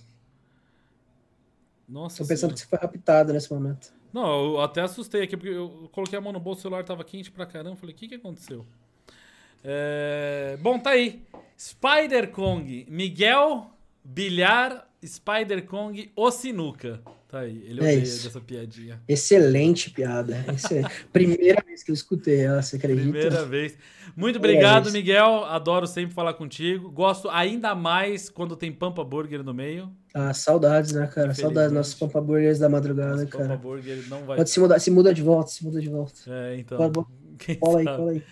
A: Nossa.
B: Tô pensando senhora. que você foi raptado nesse momento.
A: Não, eu até assustei aqui, porque eu coloquei a mão no bolso, o celular tava quente pra caramba. Falei, o que que aconteceu? É... Bom, tá aí. Spider Kong, Miguel, Bilhar Spider Kong ou Sinuca. Tá aí, ele é odeia isso. dessa piadinha.
B: Excelente piada. Excelente. Primeira vez que eu escutei ela, você acredita?
A: Primeira vez. Muito obrigado, é Miguel. Adoro sempre falar contigo. Gosto ainda mais quando tem Pampa Burger no meio.
B: Ah, saudades, né, cara? Saudades nossos Pampa Burgers da madrugada, Nosso cara. Pampa Burger não vai. Pode se mudar, se muda de volta, se muda de volta.
A: É, então.
B: cola aí, cola aí.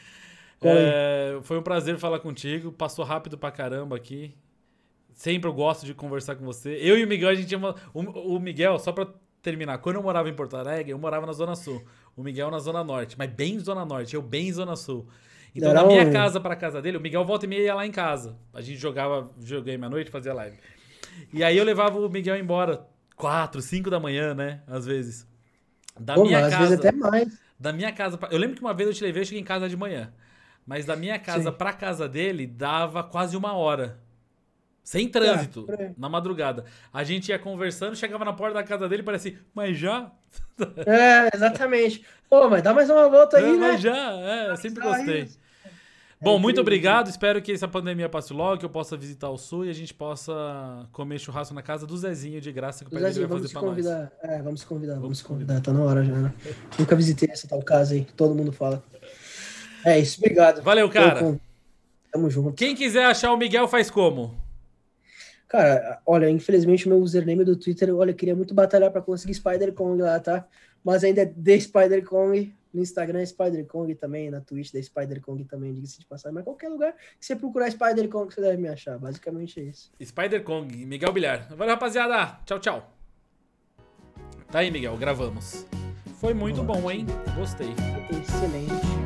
A: Cola é, aí. Foi um prazer falar contigo. Passou rápido pra caramba aqui. Sempre eu gosto de conversar com você. Eu e o Miguel, a gente tinha uma... o, o Miguel, só pra terminar, quando eu morava em Porto Alegre, eu morava na Zona Sul. O Miguel na Zona Norte, mas bem Zona Norte, eu bem Zona Sul. Então, da minha casa pra casa dele, o Miguel volta e meia ia lá em casa. A gente jogava joguei à noite, fazia live. E aí eu levava o Miguel embora. Quatro, cinco da manhã, né? Às vezes.
B: Da Pô, minha casa. Às vezes até mais.
A: Da minha casa. Pra, eu lembro que uma vez eu te levei, eu cheguei em casa de manhã. Mas da minha casa Sim. pra casa dele dava quase uma hora. Sem trânsito, é, na madrugada. A gente ia conversando, chegava na porta da casa dele e parecia, mas já?
B: É, exatamente. Pô, mas dá mais uma volta aí, é, né?
A: Mas já, é, eu sempre gostei. Bom, muito obrigado. Espero que essa pandemia passe logo, que eu possa visitar o Sul e a gente possa comer churrasco na casa do Zezinho de graça que o pai Zezinho, vai fazer pra
B: convidar. nós. É, vamos convidar, vamos, vamos convidar. Tá na hora já, né? Nunca visitei essa tal casa aí, todo mundo fala. É isso, obrigado.
A: Valeu, cara.
B: Tamo junto.
A: Quem quiser achar o Miguel faz como?
B: Cara, olha, infelizmente o meu username do Twitter, olha, eu queria muito batalhar para conseguir Spider Kong lá, tá? Mas ainda é The Spider Kong. No Instagram é Spider Kong também, na Twitch da Spider Kong também, diga-se de passagem. Mas qualquer lugar que você procurar Spider Kong, você deve me achar. Basicamente é isso.
A: Spider Kong, Miguel Bilhar. Valeu, rapaziada. Tchau, tchau. Tá aí, Miguel, gravamos. Foi muito bom, hein? Gostei.
B: Excelente.